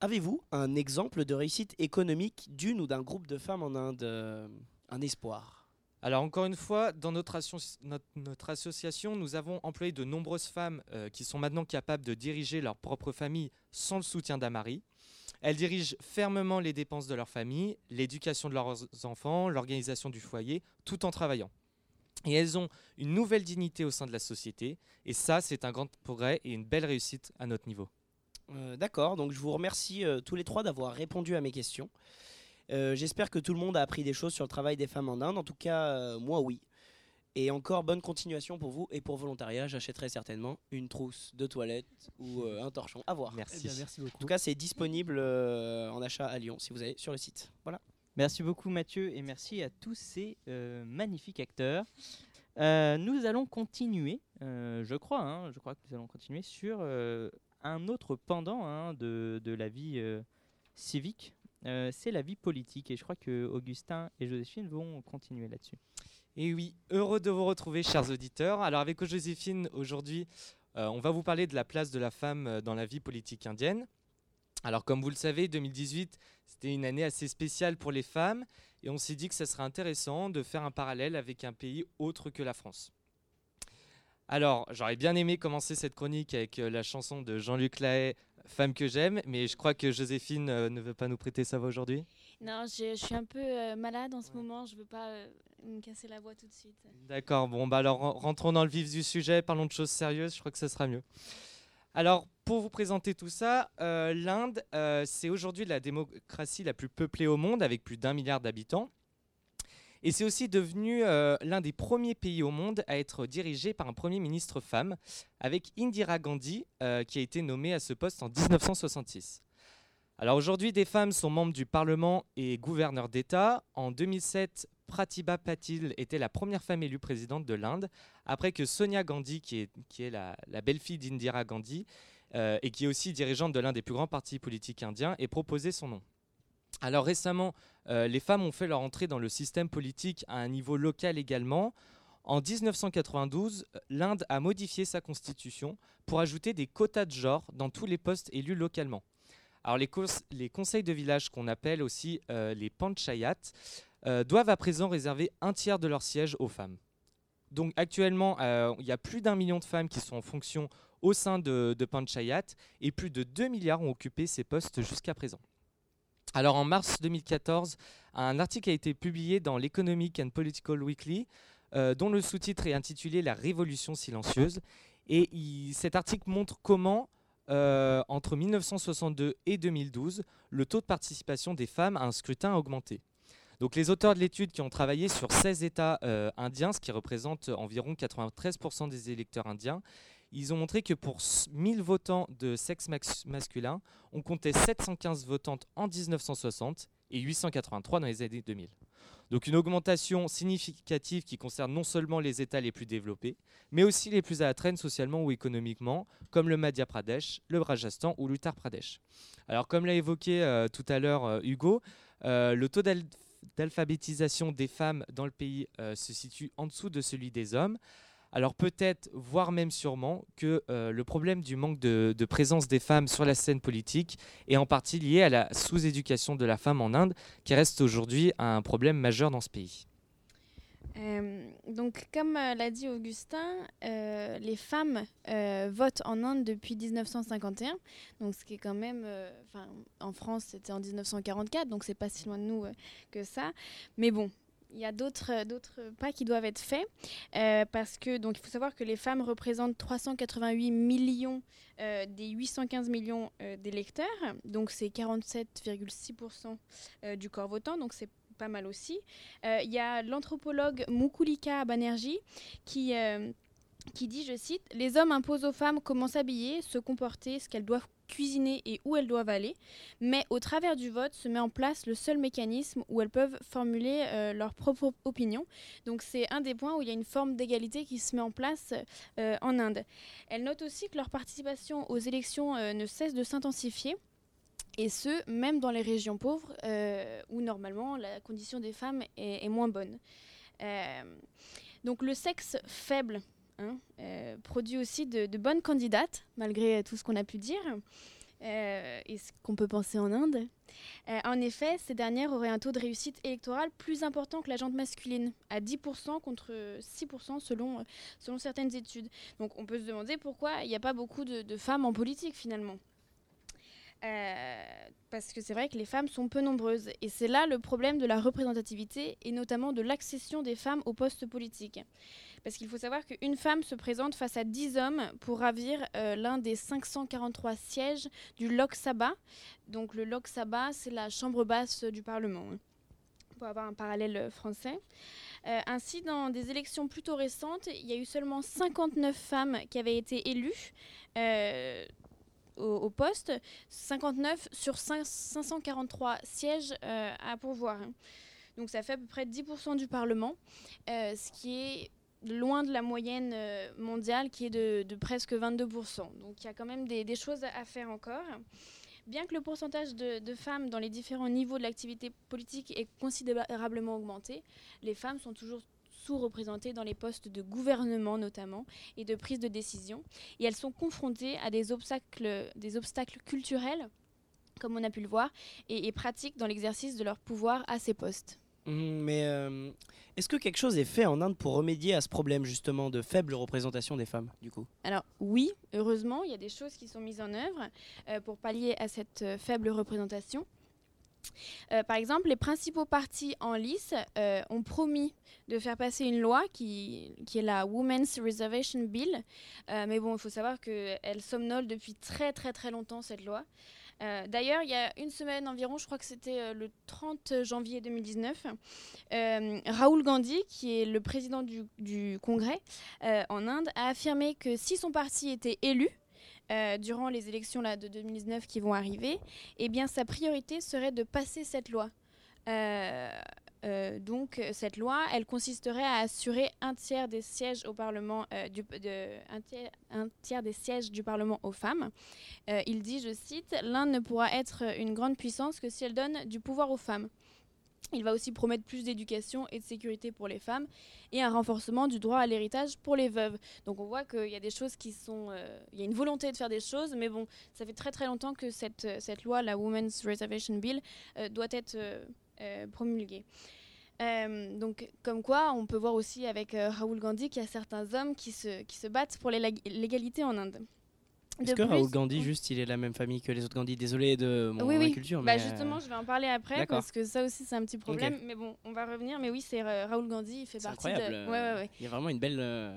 Avez-vous un exemple de réussite économique d'une ou d'un groupe de femmes en Inde euh, Un espoir?
Alors encore une fois, dans notre, associ- notre- notre association, nous avons employé de nombreuses femmes euh, qui sont maintenant capables de diriger leur propre famille sans le soutien d'un mari. Elles dirigent fermement les dépenses de leur famille, l'éducation de leurs enfants, l'organisation du foyer, tout en travaillant. Et elles ont une nouvelle dignité au sein de la société, et ça, c'est un grand progrès et une belle réussite à notre niveau.
Euh, D'accord, donc je vous remercie euh, tous les trois d'avoir répondu à mes questions. Euh, J'espère que tout le monde a appris des choses sur le travail des femmes en Inde. En tout cas, euh, moi oui. Et encore bonne continuation pour vous et pour volontariat. J'achèterai certainement une trousse de toilette ou euh, un torchon. À voir.
Eh
Merci.
bien, merci beaucoup.
En tout cas, c'est disponible euh, en achat à Lyon si vous allez sur le site. Voilà.
Merci beaucoup Mathieu et merci à tous ces euh, magnifiques acteurs. Euh, nous allons continuer, euh, je crois, hein, je crois que nous allons continuer sur euh, un autre pendant hein, de, la vie euh, civique. Euh, c'est la vie politique et je crois que Augustin et Joséphine vont continuer là-dessus.
Et oui, heureux de vous retrouver, chers auditeurs. Alors, avec Joséphine, aujourd'hui, euh, on va vous parler de la place de la femme dans la vie politique indienne. Alors, comme vous le savez, 2018, c'était une année assez spéciale pour les femmes, et on s'est dit que ça serait intéressant de faire un parallèle avec un pays autre que la France. Alors, j'aurais bien aimé commencer cette chronique avec euh, la chanson de Jean-Luc Lahaye, Femme que j'aime, mais je crois que Joséphine euh, ne veut pas nous prêter sa voix aujourd'hui.
Non, je, je suis un peu euh, malade en ce moment, je veux pas euh, me casser la voix tout de suite.
D'accord, bon, bah alors ren- rentrons dans le vif du sujet, parlons de choses sérieuses, je crois que ça sera mieux. Alors, pour vous présenter tout ça, l'Inde, c'est aujourd'hui la démocratie la plus peuplée au monde, avec plus d'un milliard d'habitants. Et c'est aussi devenu euh, l'un des premiers pays au monde à être dirigé par un Premier ministre femme, avec Indira Gandhi, euh, qui a été nommée à ce poste en 1966. Alors aujourd'hui, des femmes sont membres du Parlement et gouverneurs d'État. En 2007, Pratibha Patil était la première femme élue présidente de l'Inde, après que Sonia Gandhi, qui est, la belle-fille d'Indira Gandhi, euh, et qui est aussi dirigeante de l'un des plus grands partis politiques indiens, ait proposé son nom. Alors récemment, euh, les femmes ont fait leur entrée dans le système politique à un niveau local également. En 1992, euh, l'Inde a modifié sa constitution pour ajouter des quotas de genre dans tous les postes élus localement. Alors les, cons- les conseils de village qu'on appelle aussi euh, les panchayats euh, doivent à présent réserver un tiers de leurs sièges aux femmes. Donc actuellement, il y a plus d'un million de femmes qui sont en fonction au sein de, de panchayat et plus de 2 milliards ont occupé ces postes jusqu'à présent. Alors en mars 2014, un article a été publié dans l'Economic and Political Weekly euh, dont le sous-titre est intitulé La Révolution silencieuse. Et cet article montre comment, euh, entre 1962 et 2012, le taux de participation des femmes à un scrutin a augmenté. Donc les auteurs de l'étude qui ont travaillé sur 16 États euh, indiens, ce qui représente environ 93% des électeurs indiens, ils ont montré que pour s- 1000 votants de sexe masculin, on comptait 715 votantes en 1960 et 883 dans les années 2000. Donc une augmentation significative qui concerne non seulement les États les plus développés, mais aussi les plus à la traîne socialement ou économiquement, comme le Madhya Pradesh, le Rajasthan ou l'Uttar Pradesh. Alors comme l'a évoqué euh, tout à l'heure euh, Hugo, euh, le taux d'al- d'alphabétisation des femmes dans le pays se situe en dessous de celui des hommes. Alors peut-être, voire même sûrement, que euh, le problème du manque de, présence des femmes sur la scène politique est en partie lié à la sous-éducation de la femme en Inde, qui reste aujourd'hui un problème majeur dans ce pays.
Euh, donc, comme euh, l'a dit Augustin, les femmes votent en Inde depuis 1951. Donc, ce qui est quand même, en France, c'était en 1944, donc c'est pas si loin de nous que ça. Mais bon. Il y a d'autres euh, d'autres pas qui doivent être faits euh, parce que donc il faut savoir que les femmes représentent 388 millions euh, des 815 millions d'électeurs donc c'est 47,6% euh, du corps votant donc c'est pas mal aussi. Il y a l'anthropologue Mukulika Banerjee qui, qui dit, je cite, Les hommes imposent aux femmes comment s'habiller, se comporter, ce qu'elles doivent cuisiner et où elles doivent aller, mais au travers du vote se met en place le seul mécanisme où elles peuvent formuler euh, leur propre opinion. Donc c'est un des points où il y a une forme d'égalité qui se met en place euh, en Inde. Elle note aussi que leur participation aux élections euh, ne cesse de s'intensifier et ce, même dans les régions pauvres, où normalement la condition des femmes est, moins bonne. Donc le sexe faible hein, euh, produit aussi de, bonnes candidates, malgré tout ce qu'on a pu dire, euh, et ce qu'on peut penser en Inde. Euh, en effet, ces dernières auraient un taux de réussite électorale plus important que la jante masculine, à 10% contre 6% selon, selon certaines études. Donc on peut se demander pourquoi il n'y a pas beaucoup de femmes en politique finalement. Euh, parce que c'est vrai que les femmes sont peu nombreuses. Et c'est là le problème de la représentativité et notamment de l'accession des femmes aux postes politiques. Parce qu'il faut savoir qu'une femme se présente face à 10 hommes pour ravir euh, l'un des 543 sièges du Lok Sabha. Donc le Lok Sabha, c'est la chambre basse du Parlement, hein, pour avoir un parallèle français. Euh, ainsi, dans des élections plutôt récentes, il y a eu seulement 59 femmes qui avaient été élues. Au, poste, 59 sur 5 543 sièges euh, à pourvoir. Donc ça fait à peu près 10% du Parlement, euh, ce qui est loin de la moyenne euh, mondiale qui est de, presque 22%. Donc il y a quand même des, choses à faire encore. Bien que le pourcentage de, de femmes dans les différents niveaux de l'activité politique ait considérablement augmenté, les femmes sont toujours sous-représentées dans les postes de gouvernement notamment et de prise de décision. Et elles sont confrontées à des obstacles, des obstacles culturels, comme on a pu le voir, et, et pratiques dans l'exercice de leur pouvoir à ces postes.
Hum, Mais euh, est-ce que quelque chose est fait en Inde pour remédier à ce problème justement de faible représentation des femmes du coup?
Alors oui, heureusement, il y a des choses qui sont mises en œuvre euh, pour pallier à cette euh, faible représentation. Euh, par exemple, les principaux partis en lice euh, ont promis de faire passer une loi qui, est la Women's Reservation Bill. Euh, mais bon, il faut savoir qu'elle somnole depuis très très très longtemps, cette loi. D'ailleurs, il y a une semaine environ, je crois que c'était le 30 janvier 2019, euh, Rahul Gandhi, qui est le président du, Congrès en Inde, a affirmé que si son parti était élu, euh, durant les élections là, de 2019 qui vont arriver, eh bien, sa priorité serait de passer cette loi. Euh, euh, donc, cette loi, elle consisterait à assurer un tiers des sièges au Parlement, du, de, un, tiers, des sièges du Parlement aux femmes. Il dit, je cite, l'Inde ne pourra être une grande puissance que si elle donne du pouvoir aux femmes. Il va aussi promettre plus d'éducation et de sécurité pour les femmes et un renforcement du droit à l'héritage pour les veuves. Donc on voit qu'il y a des choses qui sont... euh, il y a une volonté de faire des choses, mais bon, ça fait très très longtemps que cette, euh, cette loi, la Women's Reservation Bill, euh, doit être promulguée. Donc, comme quoi, on peut voir aussi avec Rahul Gandhi qu'il y a certains hommes qui se, qui se battent pour l'égalité en Inde.
Est-ce que
plus-
Raoul Gandhi, juste, il est de la même famille que les autres Gandhi Désolé de mon
Oui, oui.
culture,
Bah
mais euh,
justement, je vais en parler après parce que ça aussi c'est un petit problème. Mais bon, on va revenir. Mais oui, c'est Rahul Gandhi, il fait partie
incroyable.
de.
euh,
Ouais, ouais, ouais.
Il y a vraiment une belle, euh,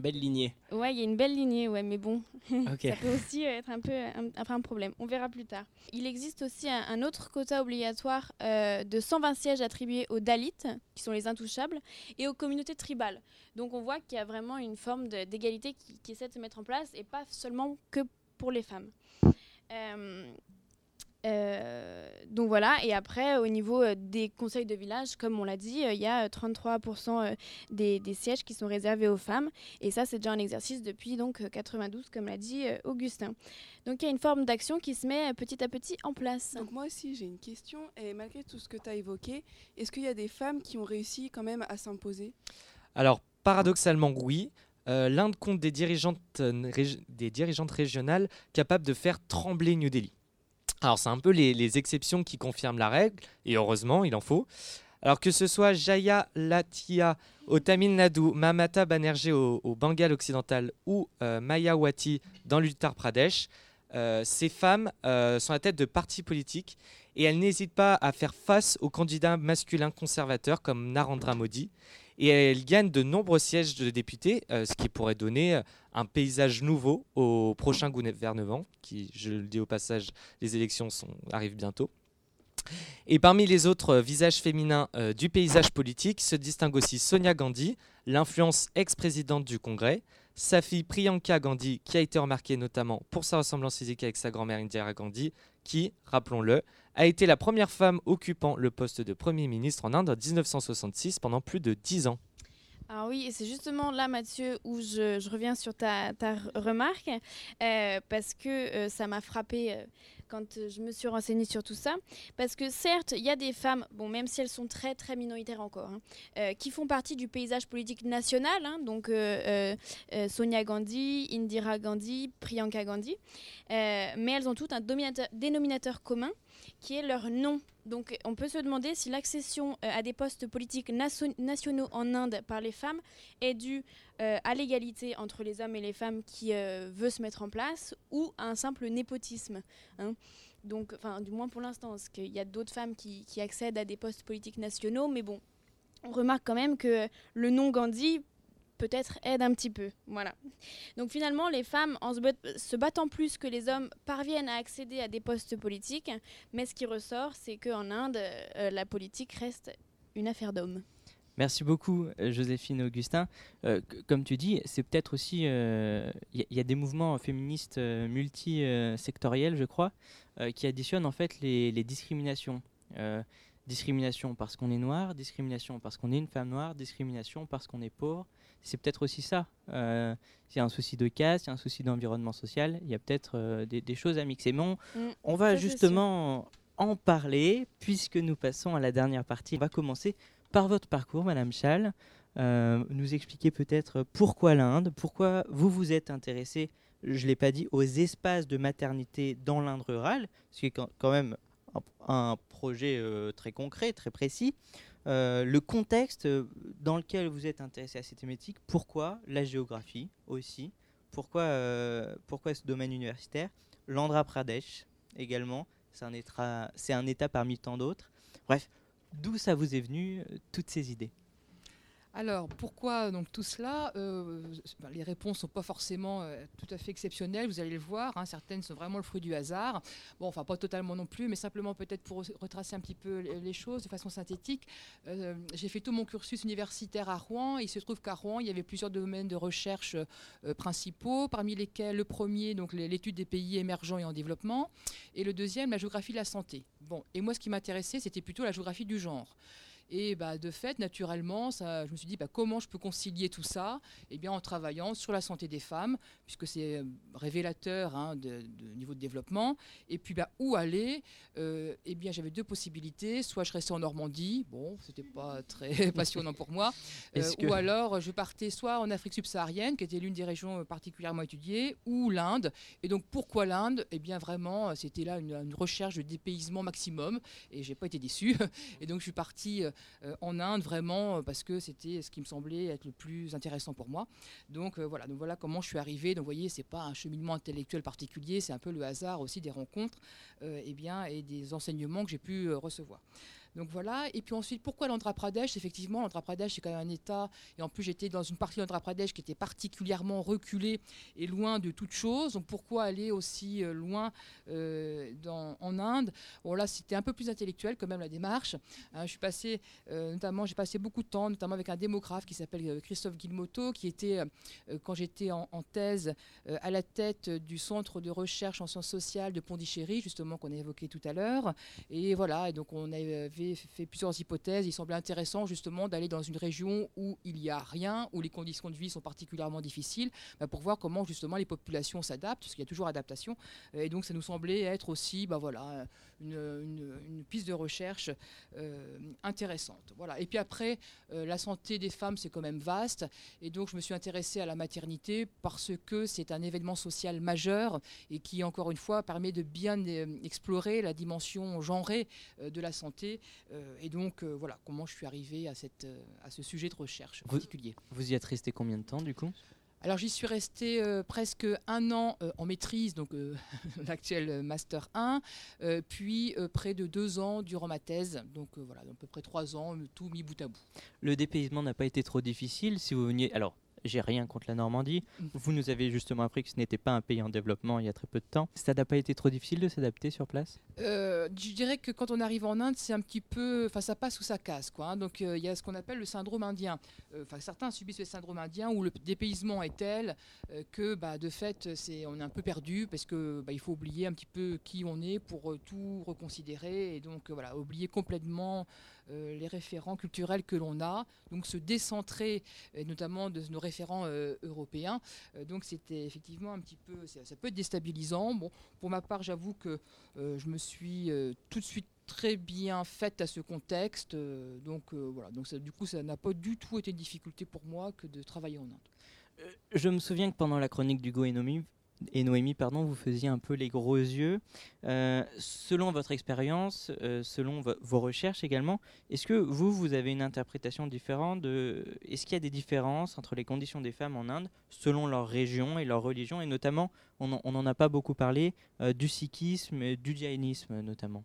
belle lignée.
Ouais, il y a une belle lignée, ouais, mais bon, *laughs* ça peut aussi euh, être un peu un, enfin, un problème. On verra plus tard. Il existe aussi un, un autre quota obligatoire euh, de 120 sièges attribués aux Dalits, qui sont les intouchables, et aux communautés tribales. Donc on voit qu'il y a vraiment une forme d'égalité qui, qui essaie de se mettre en place, et pas seulement que pour les femmes. Euh, euh, donc voilà, et après au niveau euh, des conseils de village, comme on l'a dit, euh, il y a euh, 33% euh, des, des sièges qui sont réservés aux femmes. Et ça, c'est déjà un exercice depuis donc euh, 92, comme l'a dit euh, Augustin. Donc il y a une forme d'action qui se met euh, petit à petit en place.
Donc moi aussi j'ai une question et malgré tout ce que tu as évoqué, est-ce qu'il y a des femmes qui ont réussi quand même à s'imposer?
Alors, paradoxalement, oui. Euh, L'Inde compte des dirigeantes, euh, des dirigeantes régionales capables de faire trembler New Delhi. Alors, c'est un peu les, exceptions qui confirment la règle, et heureusement, il en faut. Alors que ce soit Jaya Latia au Tamil Nadu, Mamata Banerjee au, au Bengale occidental ou euh, Mayawati dans l'Uttar Pradesh, euh, ces femmes euh, sont à la tête de partis politiques et elles n'hésitent pas à faire face aux candidats masculins conservateurs comme Narendra Modi et elle gagne de nombreux sièges de députés, euh, ce qui pourrait donner euh, un paysage nouveau au prochain gouvernement, qui, je le dis au passage, les élections sont, arrivent bientôt. Et parmi les autres euh, visages féminins du paysage politique se distingue aussi Sonia Gandhi, l'influence ex-présidente du Congrès, sa fille Priyanka Gandhi, qui a été remarquée notamment pour sa ressemblance physique avec sa grand-mère Indira Gandhi, qui, rappelons-le, a été la première femme occupant le poste de Premier ministre en Inde en 1966 pendant plus de 10 ans.
Alors oui, et c'est justement là, Mathieu, où je, reviens sur ta, ta remarque, euh, parce que euh, ça m'a frappé quand euh, je me suis renseignée sur tout ça, parce que certes, il y a des femmes, bon, même si elles sont très très minoritaires encore, hein, qui font partie du paysage politique national, hein, donc Sonia Gandhi, Indira Gandhi, Priyanka Gandhi, mais elles ont toutes un dénominateur commun qui est leur nom. Donc on peut se demander si l'accession à des postes politiques nationaux en Inde par les femmes est due à l'égalité entre les hommes et les femmes qui veut se mettre en place ou à un simple népotisme. Hein. Donc, du moins pour l'instant, parce qu'il y a d'autres femmes qui, accèdent à des postes politiques nationaux, mais bon, on remarque quand même que le nom Gandhi peut-être aide un petit peu. Voilà. Donc finalement, les femmes, en se, battant plus que les hommes, parviennent à accéder à des postes politiques, mais ce qui ressort, c'est qu'en Inde, euh, la politique reste une affaire d'hommes.
Merci beaucoup, euh, Joséphine Augustin. Euh, comme tu dis, c'est peut-être aussi. Il euh, y, a des mouvements féministes multisectoriels, je crois, qui additionnent en fait les, discriminations. discrimination parce qu'on est noir, discrimination parce qu'on est une femme noire, discrimination parce qu'on est pauvre. C'est peut-être aussi ça. S'il y a un souci de caste, il y a un souci d'environnement social, il y a peut-être des, choses à mixer. Mais on, mm. va justement en parler puisque nous passons à la dernière partie. On va commencer par votre parcours, Madame Chal, euh, nous expliquer peut-être pourquoi l'Inde, pourquoi vous vous êtes intéressé, je ne l'ai pas dit, aux espaces de maternité dans l'Inde rurale, ce qui est quand même un, projet euh, très concret, très précis. Euh, le contexte dans lequel vous êtes intéressé à cette thématique, pourquoi la géographie aussi, pourquoi, pourquoi ce domaine universitaire, l'Andhra Pradesh également, c'est un, État parmi tant d'autres. Bref, D'où ça vous est venu, euh, toutes ces idées?
Alors, pourquoi donc tout cela euh, ben, Les réponses ne sont pas forcément euh, tout à fait exceptionnelles, vous allez le voir. Hein. certaines sont vraiment le fruit du hasard. Bon, enfin, pas totalement non plus, mais simplement peut-être pour retracer un petit peu les choses de façon synthétique. Euh, j'ai fait tout mon cursus universitaire à Rouen. Il se trouve qu'à Rouen, il y avait plusieurs domaines de recherche principaux, parmi lesquels le premier, donc l'étude des pays émergents et en développement, et le deuxième, la géographie de la santé. Bon, et moi, ce qui m'intéressait, c'était plutôt la géographie du genre. Et bah, de fait, naturellement, ça, je me suis dit bah, comment je peux concilier tout ça? Eh bien, En travaillant sur la santé des femmes, puisque c'est euh, révélateur hein, de, niveau de développement. Et puis, bah, où aller? Euh, Eh bien, j'avais deux possibilités. Soit je restais en Normandie, bon, c'était pas très *laughs* passionnant pour moi. *laughs* Euh, ou alors, je partais soit en Afrique subsaharienne, qui était l'une des régions particulièrement étudiées, ou l'Inde. Et donc, pourquoi l'Inde? Eh bien, vraiment, c'était là une, une, recherche de dépaysement maximum. Et j'ai pas été déçu. *laughs* Et donc, je suis partie en Inde vraiment euh, parce que c'était ce qui me semblait être le plus intéressant pour moi. Donc euh, voilà, voilà comment je suis arrivée. Donc vous voyez, c'est pas un cheminement intellectuel particulier, c'est un peu le hasard aussi des rencontres eh et des enseignements que j'ai pu recevoir. Donc voilà. Et puis ensuite, pourquoi l'Andhra Pradesh? Effectivement, l'Andhra Pradesh, c'est quand même un État. Et en plus, j'étais dans une partie de l'Andhra Pradesh qui était particulièrement reculée et loin de toute chose. Donc pourquoi aller aussi euh, loin euh, en Inde? Bon, là, c'était un peu plus intellectuel quand même la démarche. Hein, je suis passé, euh, notamment, j'ai passé beaucoup de temps, notamment avec un démographe qui s'appelle Christophe Guilmoto, qui était, quand j'étais en, thèse, à la tête du centre de recherche en sciences sociales de Pondichéry, justement, qu'on a évoqué tout à l'heure. Et voilà, et donc on avait fait plusieurs hypothèses. Il semblait intéressant justement d'aller dans une région où il n'y a rien, où les conditions de vie sont particulièrement difficiles, bah, pour voir comment justement les populations s'adaptent, parce qu'il y a toujours adaptation. Et donc ça nous semblait être aussi bah, voilà, une, piste de recherche euh, intéressante. Voilà. Et puis après, euh, la santé des femmes, c'est quand même vaste. Et donc je me suis intéressée à la maternité parce que c'est un événement social majeur et qui, encore une fois, permet de bien euh, explorer la dimension genrée de la santé et donc, euh, voilà comment je suis arrivé à, cette, euh, à ce sujet de recherche particulier.
Vous y êtes resté combien de temps, du coup?
Alors j'y suis resté presque un an en maîtrise, donc *laughs* l'actuel Master 1, puis près de deux ans durant ma thèse, donc voilà, à peu près trois ans, tout mis bout à bout.
Le dépaysement n'a pas été trop difficile si vous veniez... Alors j'ai rien contre la Normandie. Mm. Vous nous avez justement appris que ce n'était pas un pays en développement il y a très peu de temps. Ça n'a pas été trop difficile de s'adapter sur place?
Euh, Je dirais que quand on arrive en Inde, c'est un petit peu. Enfin, ça passe ou ça casse. Quoi, hein. Donc, euh, il y a ce qu'on appelle le syndrome indien. Euh, enfin, certains subissent le syndrome indien où le dépaysement est tel que, bah, de fait, c'est, on est un peu perdu parce que bah, il faut oublier un petit peu qui on est pour tout reconsidérer et donc, voilà, oublier complètement euh, les référents culturels que l'on a, donc se décentrer, notamment de nos référents euh, européens. Euh, donc c'était effectivement un petit peu, ça, peut être déstabilisant. Bon, pour ma part, j'avoue que je me suis tout de suite très bien faite à ce contexte. donc voilà, donc du coup, ça n'a pas du tout été une difficulté pour moi que de travailler en Inde.
Je me souviens que pendant la chronique d'Hugo et Noémie, et Noémie, pardon, vous faisiez un peu les gros yeux. Euh, selon votre expérience, euh, selon vo- vos recherches également, est-ce que vous, vous avez une interprétation différente. Est-ce qu'il y a des différences entre les conditions des femmes en Inde selon leur région et leur religion? Et notamment, on n'en a pas beaucoup parlé, euh, du sikhisme et du jaïnisme notamment.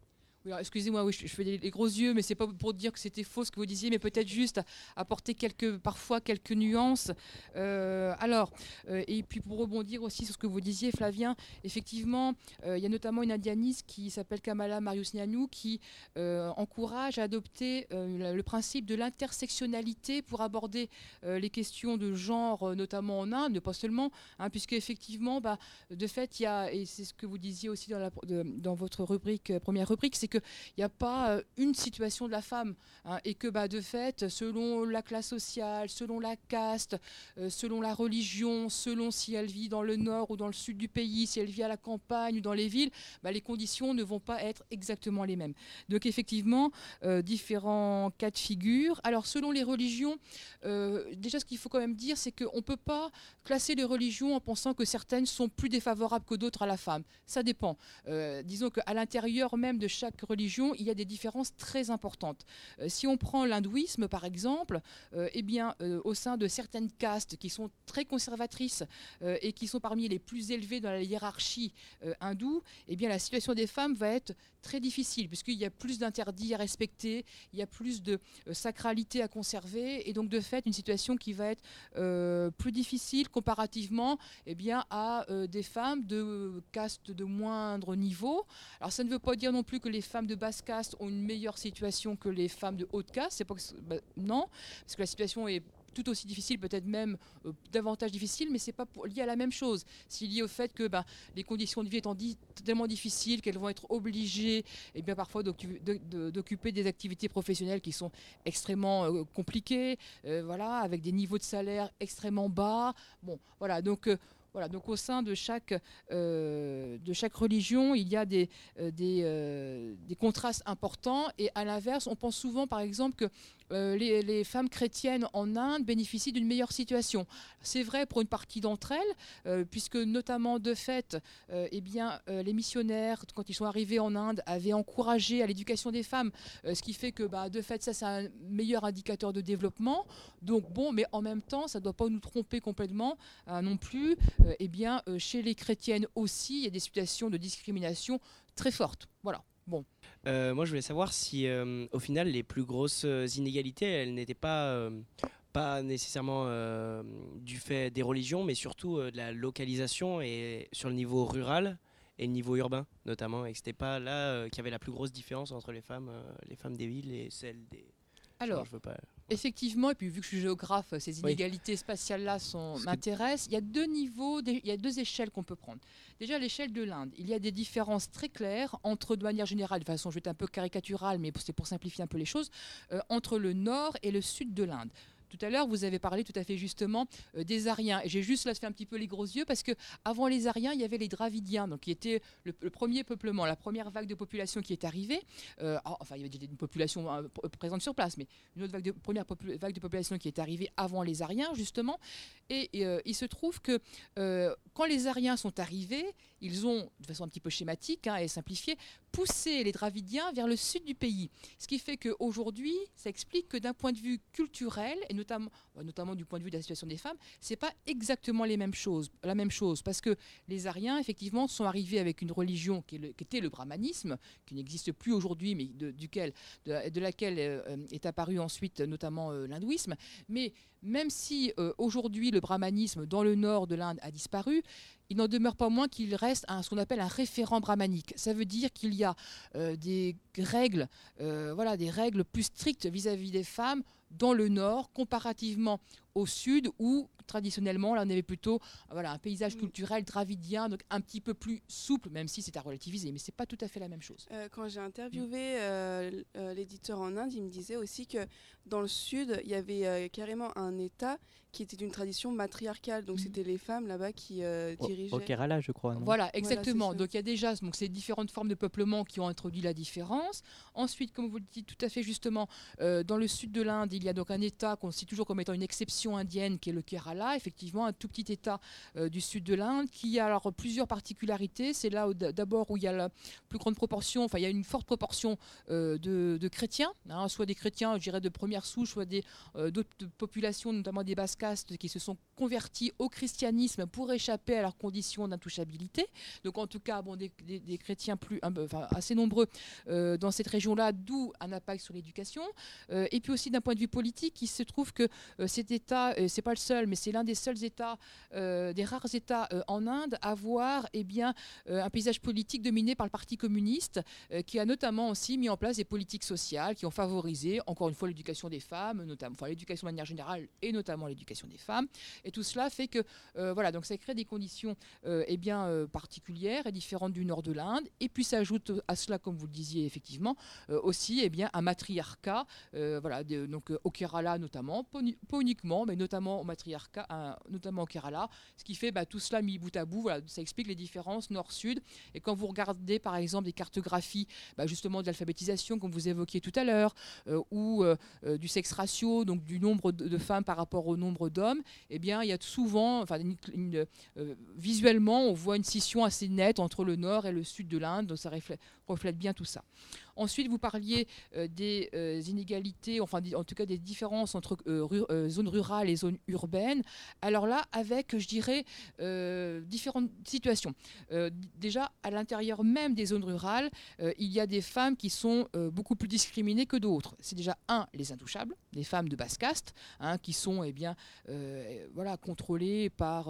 Excusez-moi, je, fais les, gros yeux, mais c'est pas pour dire que c'était faux ce que vous disiez, mais peut-être juste apporter quelques, parfois quelques nuances. Euh, alors, euh, et puis pour rebondir aussi sur ce que vous disiez, Flavien, effectivement, euh, il y a notamment une indianiste qui s'appelle Kamala Marius Nianou qui encourage à adopter le principe de l'intersectionnalité pour aborder les questions de genre, notamment en Inde, pas seulement, hein, puisque effectivement, bah, de fait, il y a, et c'est ce que vous disiez aussi dans, dans votre rubrique, première rubrique, c'est qu'il n'y a pas euh, une situation de la femme, hein, et que bah, de fait, selon la classe sociale, selon la caste, euh, selon la religion, selon si elle vit dans le nord ou dans le sud du pays, si elle vit à la campagne ou dans les villes, bah, les conditions ne vont pas être exactement les mêmes. Donc effectivement, euh, différents cas de figure. Alors selon les religions, déjà ce qu'il faut quand même dire, c'est qu'on ne peut pas classer les religions en pensant que certaines sont plus défavorables que d'autres à la femme. Ça dépend. Disons qu'à l'intérieur même de chaque religion, il y a des différences très importantes. Euh, si on prend l'hindouisme, par exemple, euh, eh euh, au sein de certaines castes qui sont très conservatrices et qui sont parmi les plus élevées dans la hiérarchie hindoue, eh la situation des femmes va être très difficile puisqu'il y a plus d'interdits à respecter, il y a plus de euh, sacralité à conserver et donc de fait une situation qui va être euh, plus difficile comparativement eh bien, à euh, des femmes de caste de moindre niveau. Alors ça ne veut pas dire non plus que les femmes de basse caste ont une meilleure situation que les femmes de haute caste. C'est pas que bah, non, parce que la situation est tout aussi difficile, peut-être même euh, davantage difficile, mais c'est pas lié à la même chose. C'est lié au fait que ben, les conditions de vie étant tellement difficiles qu'elles vont être obligées, et bien parfois d'occuper des activités professionnelles qui sont extrêmement euh, compliquées, euh, voilà, avec des niveaux de salaire extrêmement bas. Bon, voilà, donc. voilà, donc au sein de chaque, de chaque religion, il y a des, des contrastes importants. Et à l'inverse, on pense souvent, par exemple, que euh, les, femmes chrétiennes en Inde bénéficient d'une meilleure situation. C'est vrai pour une partie d'entre elles, euh, puisque notamment de fait, euh, eh bien, les missionnaires, quand ils sont arrivés en Inde, avaient encouragé à l'éducation des femmes, ce qui fait que bah, de fait, ça c'est un meilleur indicateur de développement. Donc bon, mais en même temps, ça ne doit pas nous tromper complètement euh, non plus. Eh bien, chez les chrétiennes aussi, il y a des situations de discrimination très fortes. Voilà. Bon.
Euh, moi, je voulais savoir si, euh, au final, les plus grosses euh, inégalités, elles n'étaient pas, pas nécessairement du fait des religions, mais surtout de la localisation et sur le niveau rural et le niveau urbain, notamment, et que c'était pas là qu'il y avait la plus grosse différence entre les femmes, les femmes des villes et celles des.
Alors,
je veux pas.
Effectivement, et puis vu que je suis géographe, ces
Oui.
inégalités spatiales-là m'intéressent. Il y a deux niveaux, des- il y a deux échelles qu'on peut prendre. Déjà, l'échelle de l'Inde. Il y a des différences très claires entre, de manière générale, de façon, je vais être un peu caricaturale, mais c'est pour simplifier un peu les choses, euh, entre le nord et le sud de l'Inde. Tout à l'heure, vous avez parlé tout à fait justement euh, des Ariens. J'ai juste là fait un petit peu les gros yeux parce que avant les Ariens, il y avait les Dravidiens, donc qui étaient le, premier peuplement, la première vague de population qui est arrivée. Euh, enfin, il y avait une population euh, pr- présente sur place, mais une autre vague de, première vague de population qui est arrivée avant les Ariens, justement. Et, il se trouve que quand les Ariens sont arrivés, ils ont, de façon un petit peu schématique hein, et simplifiée, poussé les Dravidiens vers le sud du pays. Ce qui fait qu'aujourd'hui, ça explique que d'un point de vue culturel, et notamment, euh, notamment du point de vue de la situation des femmes, c'est pas exactement la même chose. Parce que les Ariens, effectivement, sont arrivés avec une religion qui, était le brahmanisme, qui n'existe plus aujourd'hui, mais de, laquelle euh, est apparu ensuite notamment euh, l'hindouisme. Mais même si euh, aujourd'hui le brahmanisme dans le nord de l'Inde a disparu, il n'en demeure pas moins qu'il reste un, ce qu'on appelle un référent brahmanique. Ça veut dire qu'il y a euh, des règles, euh, voilà, des règles plus strictes vis-à-vis des femmes dans le nord, comparativement au sud où traditionnellement là on avait plutôt voilà un paysage culturel dravidien donc un petit peu plus souple même si c'est à relativiser mais c'est pas tout à fait la même chose.
quand j'ai interviewé l'éditeur en Inde, il me disait aussi que dans le sud, il y avait carrément un État qui était d'une tradition matriarcale. Donc, mhm. c'était les femmes là-bas qui euh, dirigeaient.
Au, Kerala, je crois.
voilà, exactement. donc, il y a déjà donc, ces différentes formes de peuplement qui ont introduit la différence. Ensuite, comme vous le dites tout à fait justement, euh, dans le sud de l'Inde, il y a donc un État qu'on cite toujours comme étant une exception indienne, qui est le Kerala. Effectivement, un tout petit État euh, du sud de l'Inde qui a alors plusieurs particularités. C'est là d'abord où il y a la plus grande proportion, enfin, il y a une forte proportion de, chrétiens, hein, soit des chrétiens, je dirais, de première souche, soit d'autres populations, notamment des Basques qui se sont convertis au christianisme pour échapper à leurs conditions d'intouchabilité. Donc en tout cas, bon, des, chrétiens plus, enfin, assez nombreux euh, dans cette région-là, d'où un impact sur l'éducation. Euh, et puis aussi d'un point de vue politique, il se trouve que euh, cet État, c'est pas le seul, mais c'est l'un des seuls États, des rares États en Inde à avoir eh bien, un paysage politique dominé par le Parti communiste, qui a notamment aussi mis en place des politiques sociales qui ont favorisé, encore une fois, l'éducation des femmes, notamment, enfin l'éducation de manière générale et notamment l'éducation des femmes. Et tout cela fait que, euh, voilà, donc ça crée des conditions euh, eh bien, euh, particulières et différentes du nord de l'Inde. Et puis s'ajoute à cela, comme vous le disiez effectivement, aussi eh bien, un matriarcat, voilà, donc au Kerala notamment, pas, uniquement, mais notamment au matriarcat, notamment au Kerala. Ce qui fait bah, tout cela mis bout à bout, ça explique les différences nord-sud. Et quand vous regardez par exemple des cartographies bah, justement de l'alphabétisation, comme vous évoquiez tout à l'heure, ou du sexe ratio, donc du nombre de femmes par rapport au nombre d'hommes, eh bien, il y a souvent, enfin, euh, visuellement, on voit une scission assez nette entre le nord et le sud de l'Inde, donc ça reflète bien tout ça. Ensuite, vous parliez euh, des euh, inégalités, enfin en tout cas des différences entre euh, zones rurales et zones urbaines. Alors là, avec, je dirais, différentes situations. déjà, à l'intérieur même des zones rurales, il y a des femmes qui sont beaucoup plus discriminées que d'autres. C'est déjà, un, les intouchables, les femmes de basse caste, hein, qui sont eh bien, voilà, contrôlées par,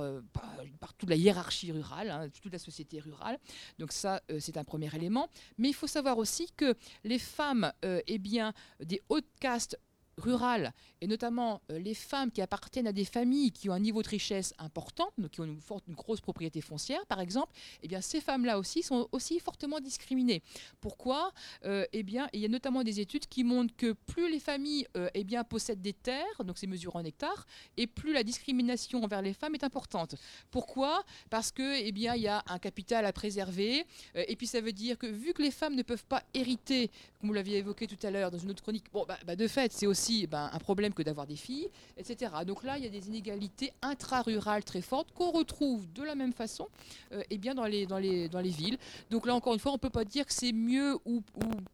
par, toute la hiérarchie rurale, hein, toute la société rurale. Donc ça, c'est un premier élément. Mais il faut savoir aussi que les femmes euh, eh bien, des hautes castes rurales, et notamment euh, les femmes qui appartiennent à des familles qui ont un niveau de richesse important, donc qui ont une, grosse propriété foncière par exemple, eh bien, ces femmes-là aussi sont aussi fortement discriminées. Pourquoi? Euh, eh bien, Il y a notamment des études qui montrent que plus les familles eh bien, possèdent des terres, donc c'est mesuré en hectares, et plus la discrimination envers les femmes est importante. Pourquoi? Parce que eh y a un capital à préserver, euh, et puis ça veut dire que vu que les femmes ne peuvent pas hériter, comme vous l'aviez évoqué tout à l'heure dans une autre chronique, bon, bah, bah, de fait, c'est aussi ben, un problème que d'avoir des filles, etc. Donc là, il y a des inégalités intra-rurales très fortes qu'on retrouve de la même façon et euh, eh bien dans, les, dans, les, dans les villes. Donc là, encore une fois, on ne peut pas dire que c'est mieux ou,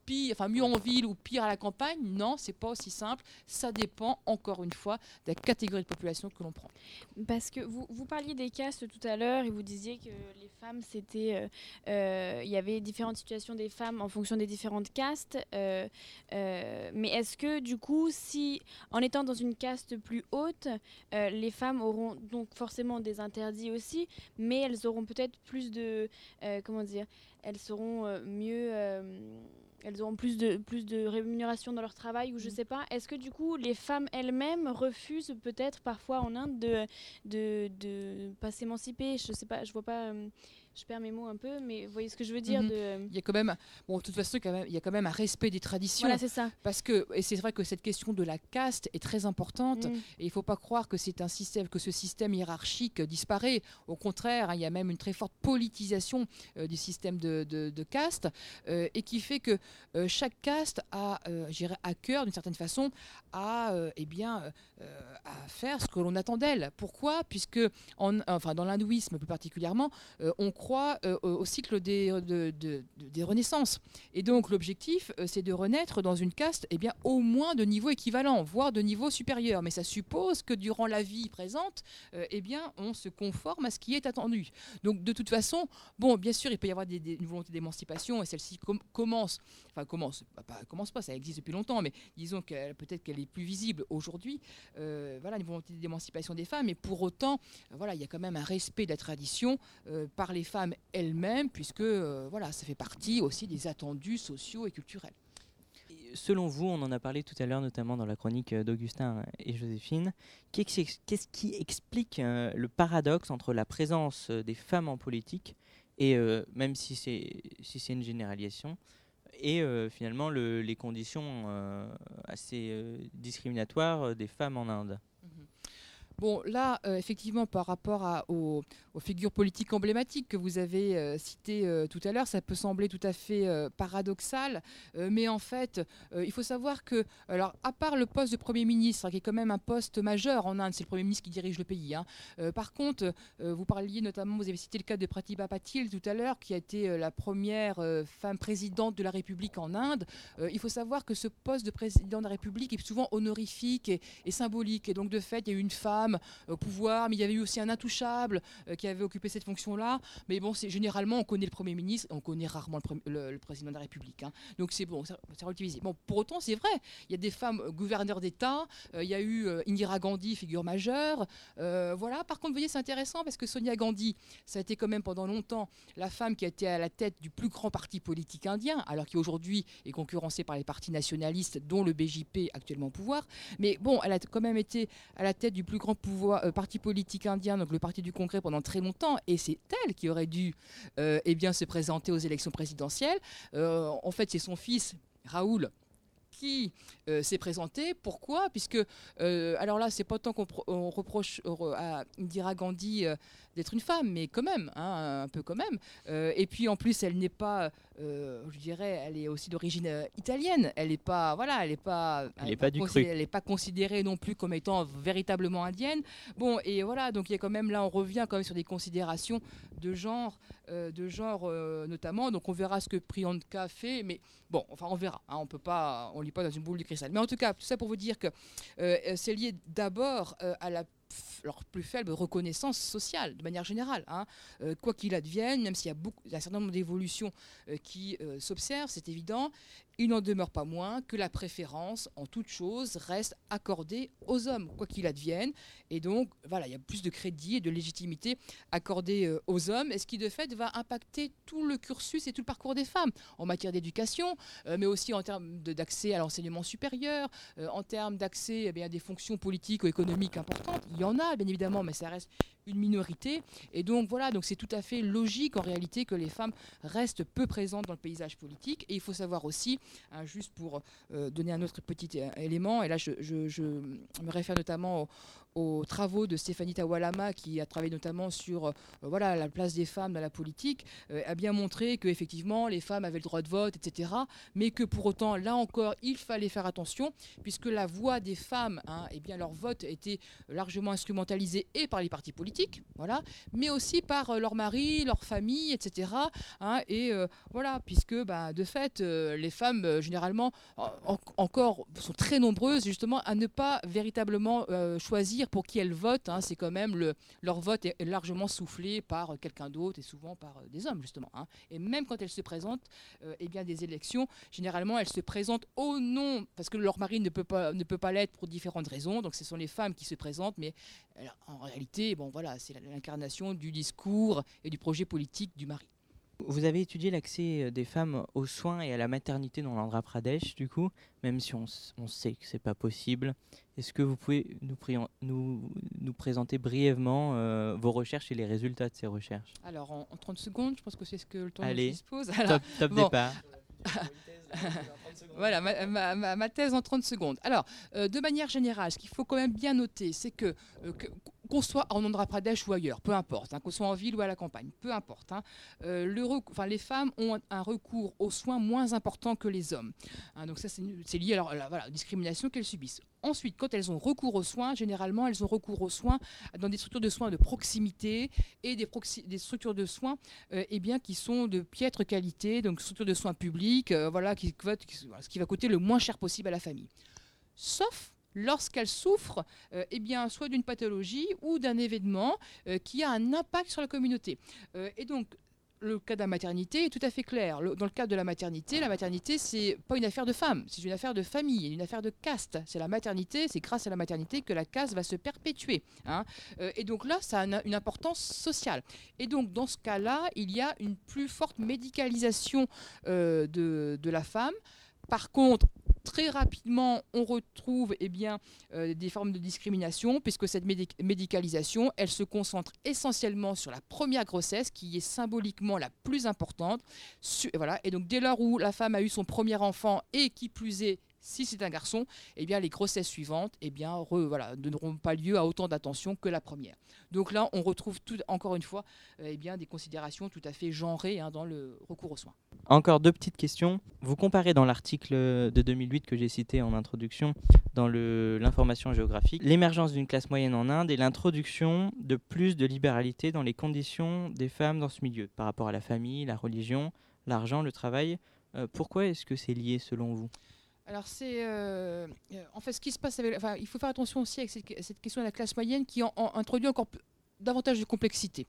pire, enfin mieux en ville ou pire à la campagne. Non, c'est pas aussi simple. Ça dépend, encore une fois, de la catégorie de population que l'on prend.
Parce que vous, vous parliez des castes tout à l'heure et vous disiez que les femmes, c'était. Euh, euh, il y avait différentes situations des femmes en fonction des différentes castes. mais est-ce que du coup, si, en étant dans une caste plus haute, euh, les femmes auront donc forcément des interdits aussi, mais elles auront peut-être plus de, euh, comment dire, elles seront euh, mieux, elles auront plus de, plus de rémunération dans leur travail ou je mm. sais pas. Est-ce que du coup les femmes elles-mêmes refusent peut-être parfois en Inde de, de, de pas s'émanciper? Je sais pas, je vois pas je perds mes mots un peu, mais vous voyez ce que je veux dire
mhm. de... Il y a quand même, bon, de toute façon, quand même, il y a quand même un respect des traditions.
Voilà, c'est ça.
Parce que, et c'est vrai que cette question de la caste est très importante, mm. et il ne faut pas croire que c'est un système, que ce système hiérarchique disparaît. Au contraire, hein, il y a même une très forte politisation euh, du système de, de, caste, euh, et qui fait que euh, chaque caste a, à cœur, d'une certaine façon, à, eh bien, à faire ce que l'on attend d'elle. Pourquoi? Puisque, en, enfin, dans l'hindouisme plus particulièrement, on croit euh, au cycle des, des renaissances. Et donc l'objectif, euh, c'est de renaître dans une caste eh bien, au moins de niveau équivalent, voire de niveau supérieur. Mais ça suppose que durant la vie présente, euh, eh bien, on se conforme à ce qui est attendu. Donc de toute façon, bon, bien sûr, il peut y avoir des, une volonté d'émancipation, et celle-ci commence, enfin commence, pas, commence pas, ça existe depuis longtemps, mais disons que peut-être qu'elle est plus visible aujourd'hui. voilà, une volonté d'émancipation des femmes, mais pour autant, voilà, il y a quand même un respect de la tradition par les femmes elles-mêmes, puisque euh, voilà, ça fait partie aussi des attendus sociaux et culturels.
selon vous, on en a parlé tout à l'heure, notamment dans la chronique d'Augustin et Joséphine, qu'est-ce qui explique le paradoxe entre la présence des femmes en politique et même si c'est si une généralisation, et finalement les conditions assez discriminatoires des femmes en Inde?
Bon, là, euh, effectivement, par rapport aux, figures politiques emblématiques que vous avez euh, citées euh, tout à l'heure, ça peut sembler tout à fait paradoxal. mais en fait, il faut savoir que, alors, à part le poste de Premier ministre, qui est quand même un poste majeur en Inde, c'est le Premier ministre qui dirige le pays. Hein, par contre, vous parliez notamment, vous avez cité le cas de Pratibha Patil tout à l'heure, qui a été la première femme présidente de la République en Inde. il faut savoir que ce poste de président de la République est souvent honorifique et, symbolique. Et donc, de fait, il y a eu une femme au pouvoir, mais il y avait eu aussi un intouchable euh, qui avait occupé cette fonction-là. Mais bon, c'est généralement on connaît le Premier ministre, on connaît rarement le, président de la République. Hein. Donc c'est bon, c'est relativisé. Bon, pour autant, c'est vrai, il y a des femmes gouverneurs d'État, euh, il y a eu euh, Indira Gandhi, figure majeure. voilà, par contre, vous voyez, c'est intéressant parce que Sonia Gandhi, ça a été quand même pendant longtemps la femme qui a été à la tête du plus grand parti politique indien, alors qu'aujourd'hui est concurrencé par les partis nationalistes, dont le BJP actuellement au pouvoir. Mais bon, elle a quand même été à la tête du plus grand pouvoir, euh, parti politique indien, donc le Parti du Congrès, pendant très longtemps, et c'est elle qui aurait dû euh, eh bien, se présenter aux élections présidentielles. Euh, en fait, c'est son fils, Raoul, qui s'est présenté. Pourquoi? Puisque, alors là, c'est pas tant qu'on reproche à Indira Gandhi d'être une femme, mais quand même, hein, un peu quand même. et puis en plus, elle n'est pas euh, je dirais, elle est aussi d'origine euh, italienne. Elle n'est pas, voilà, elle est pas,
elle, pas, du
Elle est pas considérée non plus comme étant véritablement indienne. Bon, et voilà, donc il y a quand même là, on revient quand même sur des considérations de genre, euh, de genre notamment. Donc on verra ce que Priyanka fait, mais bon, enfin on verra. Hein, on peut pas, on pas dans une boule de cristal. Mais en tout cas, tout ça pour vous dire que c'est lié d'abord à la leur plus faible reconnaissance sociale, de manière générale. Hein. Euh, quoi qu'il advienne, même s'il y a, beaucoup, un certain nombre d'évolutions euh, qui euh, s'observent, c'est évident, il n'en demeure pas moins que la préférence en toute chose reste accordée aux hommes, quoi qu'il advienne. Et donc, voilà, il y a plus de crédit et de légitimité accordée aux hommes, et ce qui de fait va impacter tout le cursus et tout le parcours des femmes en matière d'éducation, mais aussi en termes d'accès à l'enseignement supérieur, en termes d'accès eh à des fonctions politiques ou économiques importantes. Y en a, bien évidemment, mais ça reste une minorité. Et donc voilà, donc c'est tout à fait logique en réalité que les femmes restent peu présentes dans le paysage politique. Et il faut savoir aussi, hein, juste pour euh, donner un autre petit euh, élément, et là je, me réfère notamment au, aux travaux de Stéphanie Tawalama, qui a travaillé notamment sur euh, voilà, la place des femmes dans la politique, a bien montré qu'effectivement les femmes avaient le droit de vote, etc. Mais que pour autant, là encore, il fallait faire attention, puisque la voix des femmes, hein, eh bien, leur vote était largement instrumentalisé et par les partis politiques, voilà, mais aussi par euh, leurs maris, leurs familles, etc. Hein, et voilà, puisque bah, de fait, les femmes, généralement, encore sont très nombreuses justement à ne pas véritablement choisir pour qui elles votent. Hein, c'est quand même le, leur vote est largement soufflé par quelqu'un d'autre et souvent par euh, des hommes justement. Hein. Et même quand elles se présentent, euh, eh bien des élections, généralement elles se présentent au nom parce que leur mari ne peut pas ne peut pas l'être pour différentes raisons. Donc ce sont les femmes qui se présentent, mais en réalité, bon voilà, c'est l'incarnation du discours et du projet politique du mari.
Vous avez étudié l'accès euh, des femmes aux soins et à la maternité dans l'Andhra Pradesh, du coup, même si on, sait que c'est pas possible. Est-ce que vous pouvez nous, nous, nous présenter brièvement euh, vos recherches et les résultats de ces recherches?
Alors, en, 30 secondes, je pense que c'est ce que le temps
Allez,
dispose.
top, top départ. *laughs*
voilà, ma, thèse en 30 secondes. Alors, euh, de manière générale, ce qu'il faut quand même bien noter, c'est que, qu'on soit en Andhra Pradesh ou ailleurs, peu importe, hein, qu'on soit en ville ou à la campagne, peu importe, hein, euh, les femmes ont un recours aux soins moins important que les hommes. Hein, donc ça, c'est lié à la, discrimination qu'elles subissent. Ensuite, quand elles ont recours aux soins, généralement, elles ont recours aux soins dans des structures de soins de proximité et des, structures de soins euh, eh bien, qui sont de piètre qualité, donc structures de soins publiques, euh, voilà, ce qui va coûter le moins cher possible à la famille. Sauf lorsqu'elle souffre euh, eh bien, soit d'une pathologie ou d'un événement euh, qui a un impact sur la communauté. Euh, et donc, le cas de la maternité est tout à fait clair. dans le cas de la maternité, la maternité, c'est pas une affaire de femme, c'est une affaire de famille, une affaire de caste. C'est la maternité, c'est grâce à la maternité que la caste va se perpétuer. Hein. et donc là, ça a une, importance sociale. Et donc, dans ce cas-là, il y a une plus forte médicalisation de la femme. Par contre, très rapidement, on retrouve eh euh, des formes de discrimination, puisque cette médicalisation, elle se concentre essentiellement sur la première grossesse, qui est symboliquement la plus importante. Et donc, dès lors où la femme a eu son premier enfant et qui plus est si c'est un garçon, eh bien, les grossesses suivantes eh bien, ne n'auront pas lieu à autant d'attention que la première. Donc là, on retrouve tout, encore une fois euh, eh bien, des considérations tout à fait genrées hein, dans le recours aux soins.
Encore deux petites questions. Vous comparez dans l'article de 2008 que j'ai cité en introduction, dans l'information géographique, l'émergence d'une classe moyenne en Inde et l'introduction de plus de libéralité dans les conditions des femmes dans ce milieu, par rapport à la famille, la religion, l'argent, le travail. Euh, pourquoi est-ce que c'est lié selon vous?
Alors c'est euh, euh, en fait ce qui se passe avec, il faut faire attention aussi avec cette, question de la classe moyenne qui introduit encore davantage de complexité.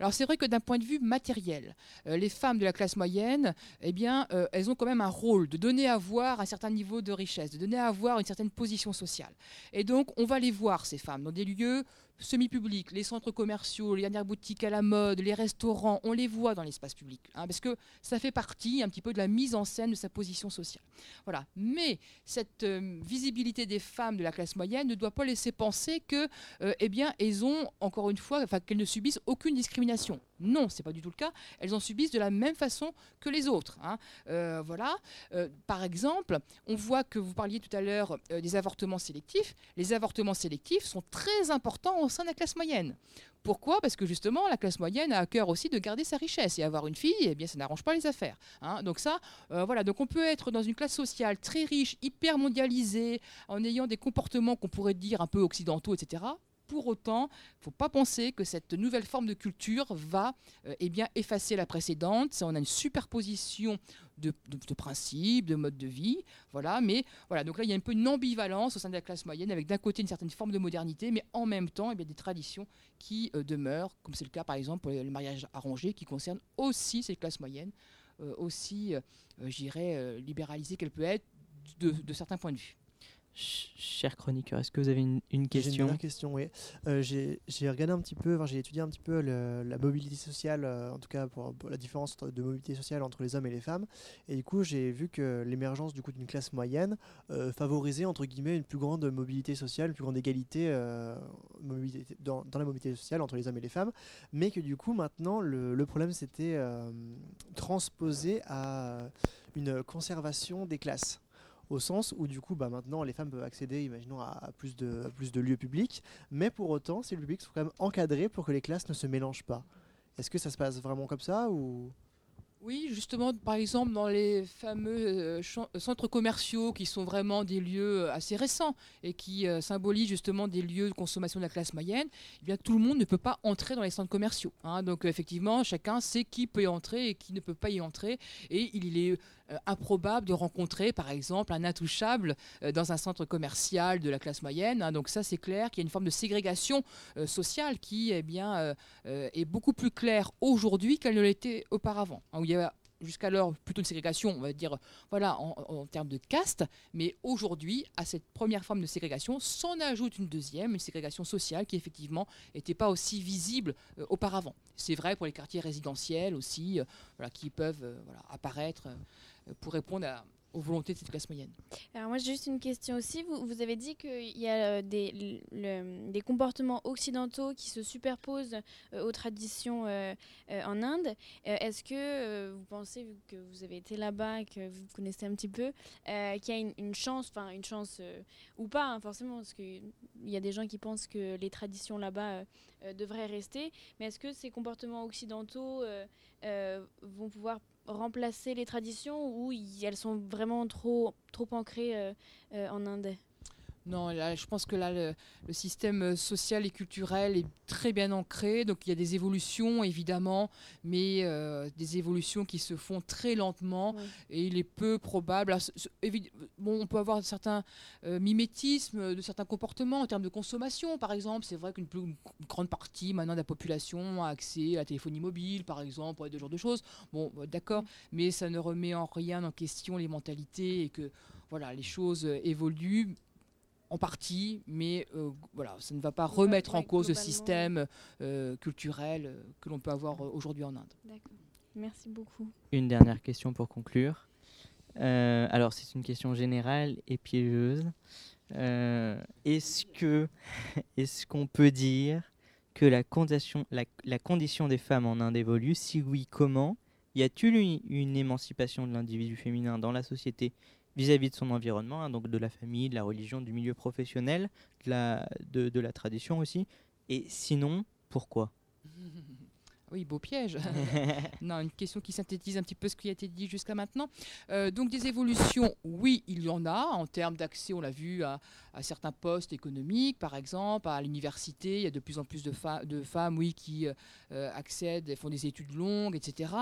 Alors c'est vrai que d'un point de vue matériel, euh, les femmes de la classe moyenne, eh bien, elles ont quand même un rôle de donner à voir un certain niveau de richesse, de donner à voir une certaine position sociale. Et donc on va les voir ces femmes dans des lieux semi-publics, les centres commerciaux, les dernières boutiques à la mode, les restaurants, on les voit dans l'espace public, hein, parce que ça fait partie un petit peu de la mise en scène de sa position sociale. Voilà. Mais cette euh, visibilité des femmes de la classe moyenne ne doit pas laisser penser que, euh, eh bien, elles ont encore une fois, enfin, qu'elles ne subissent aucune discrimination. Non, c'est pas du tout le cas. Elles en subissent de la même façon que les autres. Hein. Euh, voilà. par exemple, on voit que vous parliez tout à l'heure des avortements sélectifs. Les avortements sélectifs sont très importants au sein de la classe moyenne. Pourquoi? Parce que justement, la classe moyenne a à cœur aussi de garder sa richesse et avoir une fille, eh bien, ça n'arrange pas les affaires. Hein. Donc ça, euh, voilà. Donc on peut être dans une classe sociale très riche, hyper mondialisée, en ayant des comportements qu'on pourrait dire un peu occidentaux, etc pour autant, il ne faut pas penser que cette nouvelle forme de culture va euh, eh effacer la précédente. on a une superposition de, principes, de modes de vie. Voilà, mais voilà, donc là, il y a un peu une ambivalence au sein de la classe moyenne, avec d'un côté une certaine forme de modernité, mais en même temps, eh bien, des traditions qui euh, demeurent, comme c'est le cas par exemple pour le mariage arrangé, qui concerne aussi cette classe moyenne, euh, aussi, j'irais, libéralisée qu'elle peut être de certains points de vue.
Cher chroniqueur, est-ce que vous avez une, question
J'ai une question, oui. Euh, j'ai regardé un petit peu, j'ai étudié un petit peu la mobilité sociale, euh, en tout cas pour, la différence de mobilité sociale entre les hommes et les femmes. Et du coup, j'ai vu que l'émergence du coup d'une classe moyenne euh, favorisait entre guillemets une plus grande mobilité sociale, une plus grande égalité mobilité, dans, la mobilité sociale entre les hommes et les femmes, mais que du coup maintenant le, le problème c'était transposé à une conservation des classes au sens où du coup bah, maintenant les femmes peuvent accéder imaginons à, plus, de, lieux publics mais pour autant ces lieux publics sont quand même encadrés pour que les classes ne se mélangent pas est-ce que ça se passe vraiment comme ça ou?
Oui, justement, par exemple, dans les fameux euh, centres commerciaux qui sont vraiment des lieux euh, assez récents et qui euh, symbolisent justement des lieux de consommation de la classe moyenne, eh bien, tout le monde ne peut pas entrer dans les centres commerciaux. Hein. Donc, effectivement, chacun sait qui peut y entrer et qui ne peut pas y entrer. Et il est improbable de rencontrer, par exemple, un intouchable dans un centre commercial de la classe moyenne. Hein. Donc, ça, c'est clair qu'il y a une forme de ségrégation sociale qui eh bien, est beaucoup plus claire aujourd'hui qu'elle ne l'était auparavant. Hein, jusqu'alors plutôt une ségrégation, on va dire, voilà, en, termes de caste, mais aujourd'hui, à cette première forme de ségrégation, s'en ajoute une deuxième, une ségrégation sociale qui effectivement n'était pas aussi visible euh, auparavant. C'est vrai pour les quartiers résidentiels aussi, euh, qui peuvent euh, apparaître pour répondre à, aux volontés de cette classe moyenne.
Alors moi j'ai juste une question aussi. Vous, avez dit qu'il y a euh, des, des, comportements occidentaux qui se superposent euh, aux traditions euh, en Inde. Est-ce que vous pensez, vu que vous avez été là-bas, que vous connaissez un petit peu, qu'il y a une, chance, enfin une chance ou pas hein, forcément, parce qu'il y a des gens qui pensent que les traditions là-bas devraient rester, mais est-ce que ces comportements occidentaux vont pouvoir remplacer les traditions ou elles sont vraiment trop, trop ancrées euh, euh, en Inde?
Non, là, je pense que là, le, système euh, social et culturel est très bien ancré. Donc, il y a des évolutions, évidemment, mais euh, des évolutions qui se font très lentement. Et il est peu probable. bon, on peut avoir certains euh, mimétismes de certains comportements en termes de consommation, par exemple. C'est vrai qu'une grande partie maintenant de la population a accès à la téléphonie mobile, par exemple, ce genre de choses. Bon, d'accord, mais ça ne remet en rien en question les mentalités et que voilà, les choses évoluent en partie, mais euh, voilà, ça ne va pas remettre en cause le système euh, culturel euh, que l'on peut avoir aujourd'hui en Inde.
D'accord. Merci beaucoup.
Une dernière question pour conclure. Euh, alors, c'est une question générale et piégeuse. Euh, est-ce que, *laughs* est-ce qu'on peut dire que la condition, la, la condition des femmes en Inde évolue? Si oui, comment? Y a-t-il une, une émancipation de l'individu féminin dans la société vis-à-vis de son environnement, hein, donc de la famille, de la religion, du milieu professionnel, de la, de, de la tradition aussi. Et sinon, pourquoi? *laughs*
Oui, beau piège. *laughs* *laughs* non, une question qui synthétise un petit peu ce qui a été dit jusqu'à maintenant. Euh, donc des évolutions, oui, il y en a en termes d'accès, on l'a vu, à, à certains postes économiques, par exemple, à l'université, il y a de plus en plus de, femmes, oui, qui euh, accèdent, et font des études longues, etc.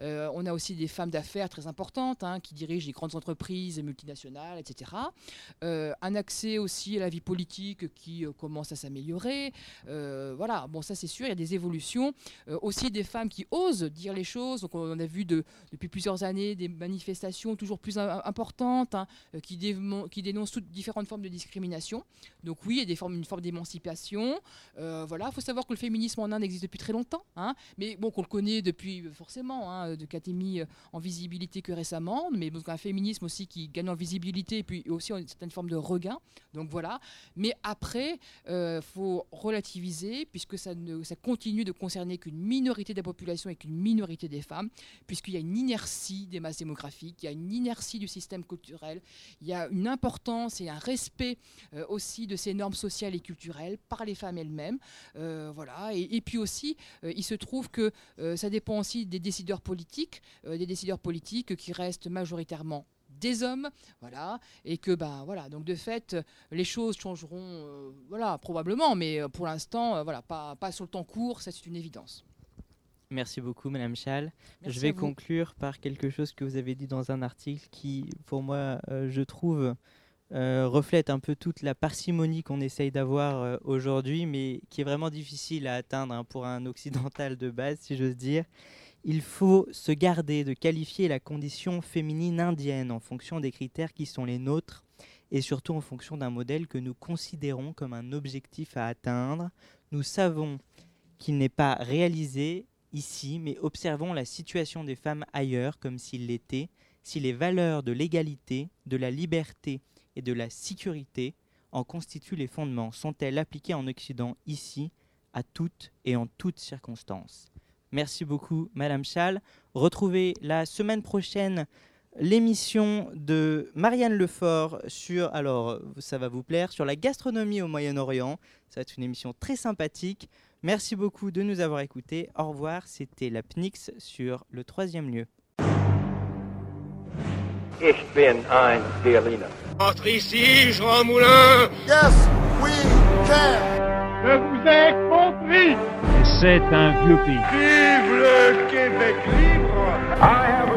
Euh, on a aussi des femmes d'affaires très importantes hein, qui dirigent des grandes entreprises multinationales, etc. Euh, un accès aussi à la vie politique qui euh, commence à s'améliorer. Euh, voilà, bon, ça c'est sûr, il y a des évolutions. Euh, aussi des femmes qui osent dire les choses. Donc on a vu de, depuis plusieurs années des manifestations toujours plus im- importantes hein, euh, qui, qui dénoncent toutes différentes formes de discrimination. Donc oui, il y a des formes, une forme d'émancipation. Euh, voilà, il faut savoir que le féminisme en Inde existe depuis très longtemps, hein, mais bon, qu'on le connaît depuis euh, forcément, hein, de Katemi euh, en visibilité que récemment, mais donc un féminisme aussi qui gagne en visibilité et puis aussi une certaine forme de regain. Donc voilà. Mais après, faut relativiser puisque ça, ne, ça continue de concerner qu'une minorité de la population et qu'une minorité des femmes, puisqu'il y a une inertie des masses démographiques, il y a une inertie du système culturel, il y a une importance et un respect euh, aussi de ces normes sociales et culturelles par les femmes elles-mêmes. Euh, voilà. Et, puis aussi, euh, il se trouve que ça dépend aussi des décideurs politiques, des décideurs politiques qui restent majoritairement des hommes, voilà, et que ben voilà, donc de fait, les choses changeront, voilà, probablement, mais pour l'instant, voilà, pas, pas sur le temps court, ça c'est une évidence.
Merci beaucoup, Madame Chal.
Merci
je vais conclure par quelque chose que vous avez dit dans un article qui, pour moi, euh, je trouve, euh, reflète un peu toute la parcimonie qu'on essaye d'avoir euh, aujourd'hui, mais qui est vraiment difficile à atteindre hein, pour un occidental de base, si j'ose dire. Il faut se garder de qualifier la condition féminine indienne en fonction des critères qui sont les nôtres et surtout en fonction d'un modèle que nous considérons comme un objectif à atteindre. Nous savons qu'il n'est pas réalisé ici, mais observons la situation des femmes ailleurs comme s'il l'était, si les valeurs de l'égalité, de la liberté et de la sécurité en constituent les fondements. Sont-elles appliquées en Occident ici, à toutes et en toutes circonstances? Merci beaucoup, Madame Chal. Retrouvez la semaine prochaine l'émission de Marianne Lefort sur, alors ça va vous plaire, sur la gastronomie au Moyen-Orient. Ça va être une émission très sympathique. Merci beaucoup de nous avoir écoutés. Au revoir, c'était la PNIX sur le troisième lieu.
Ich bin ein Berliner.
Entre ici, Jean Moulin
Yes, we can.
Je vous ai compris
C'est un vieux pays.
Vive le Québec libre I have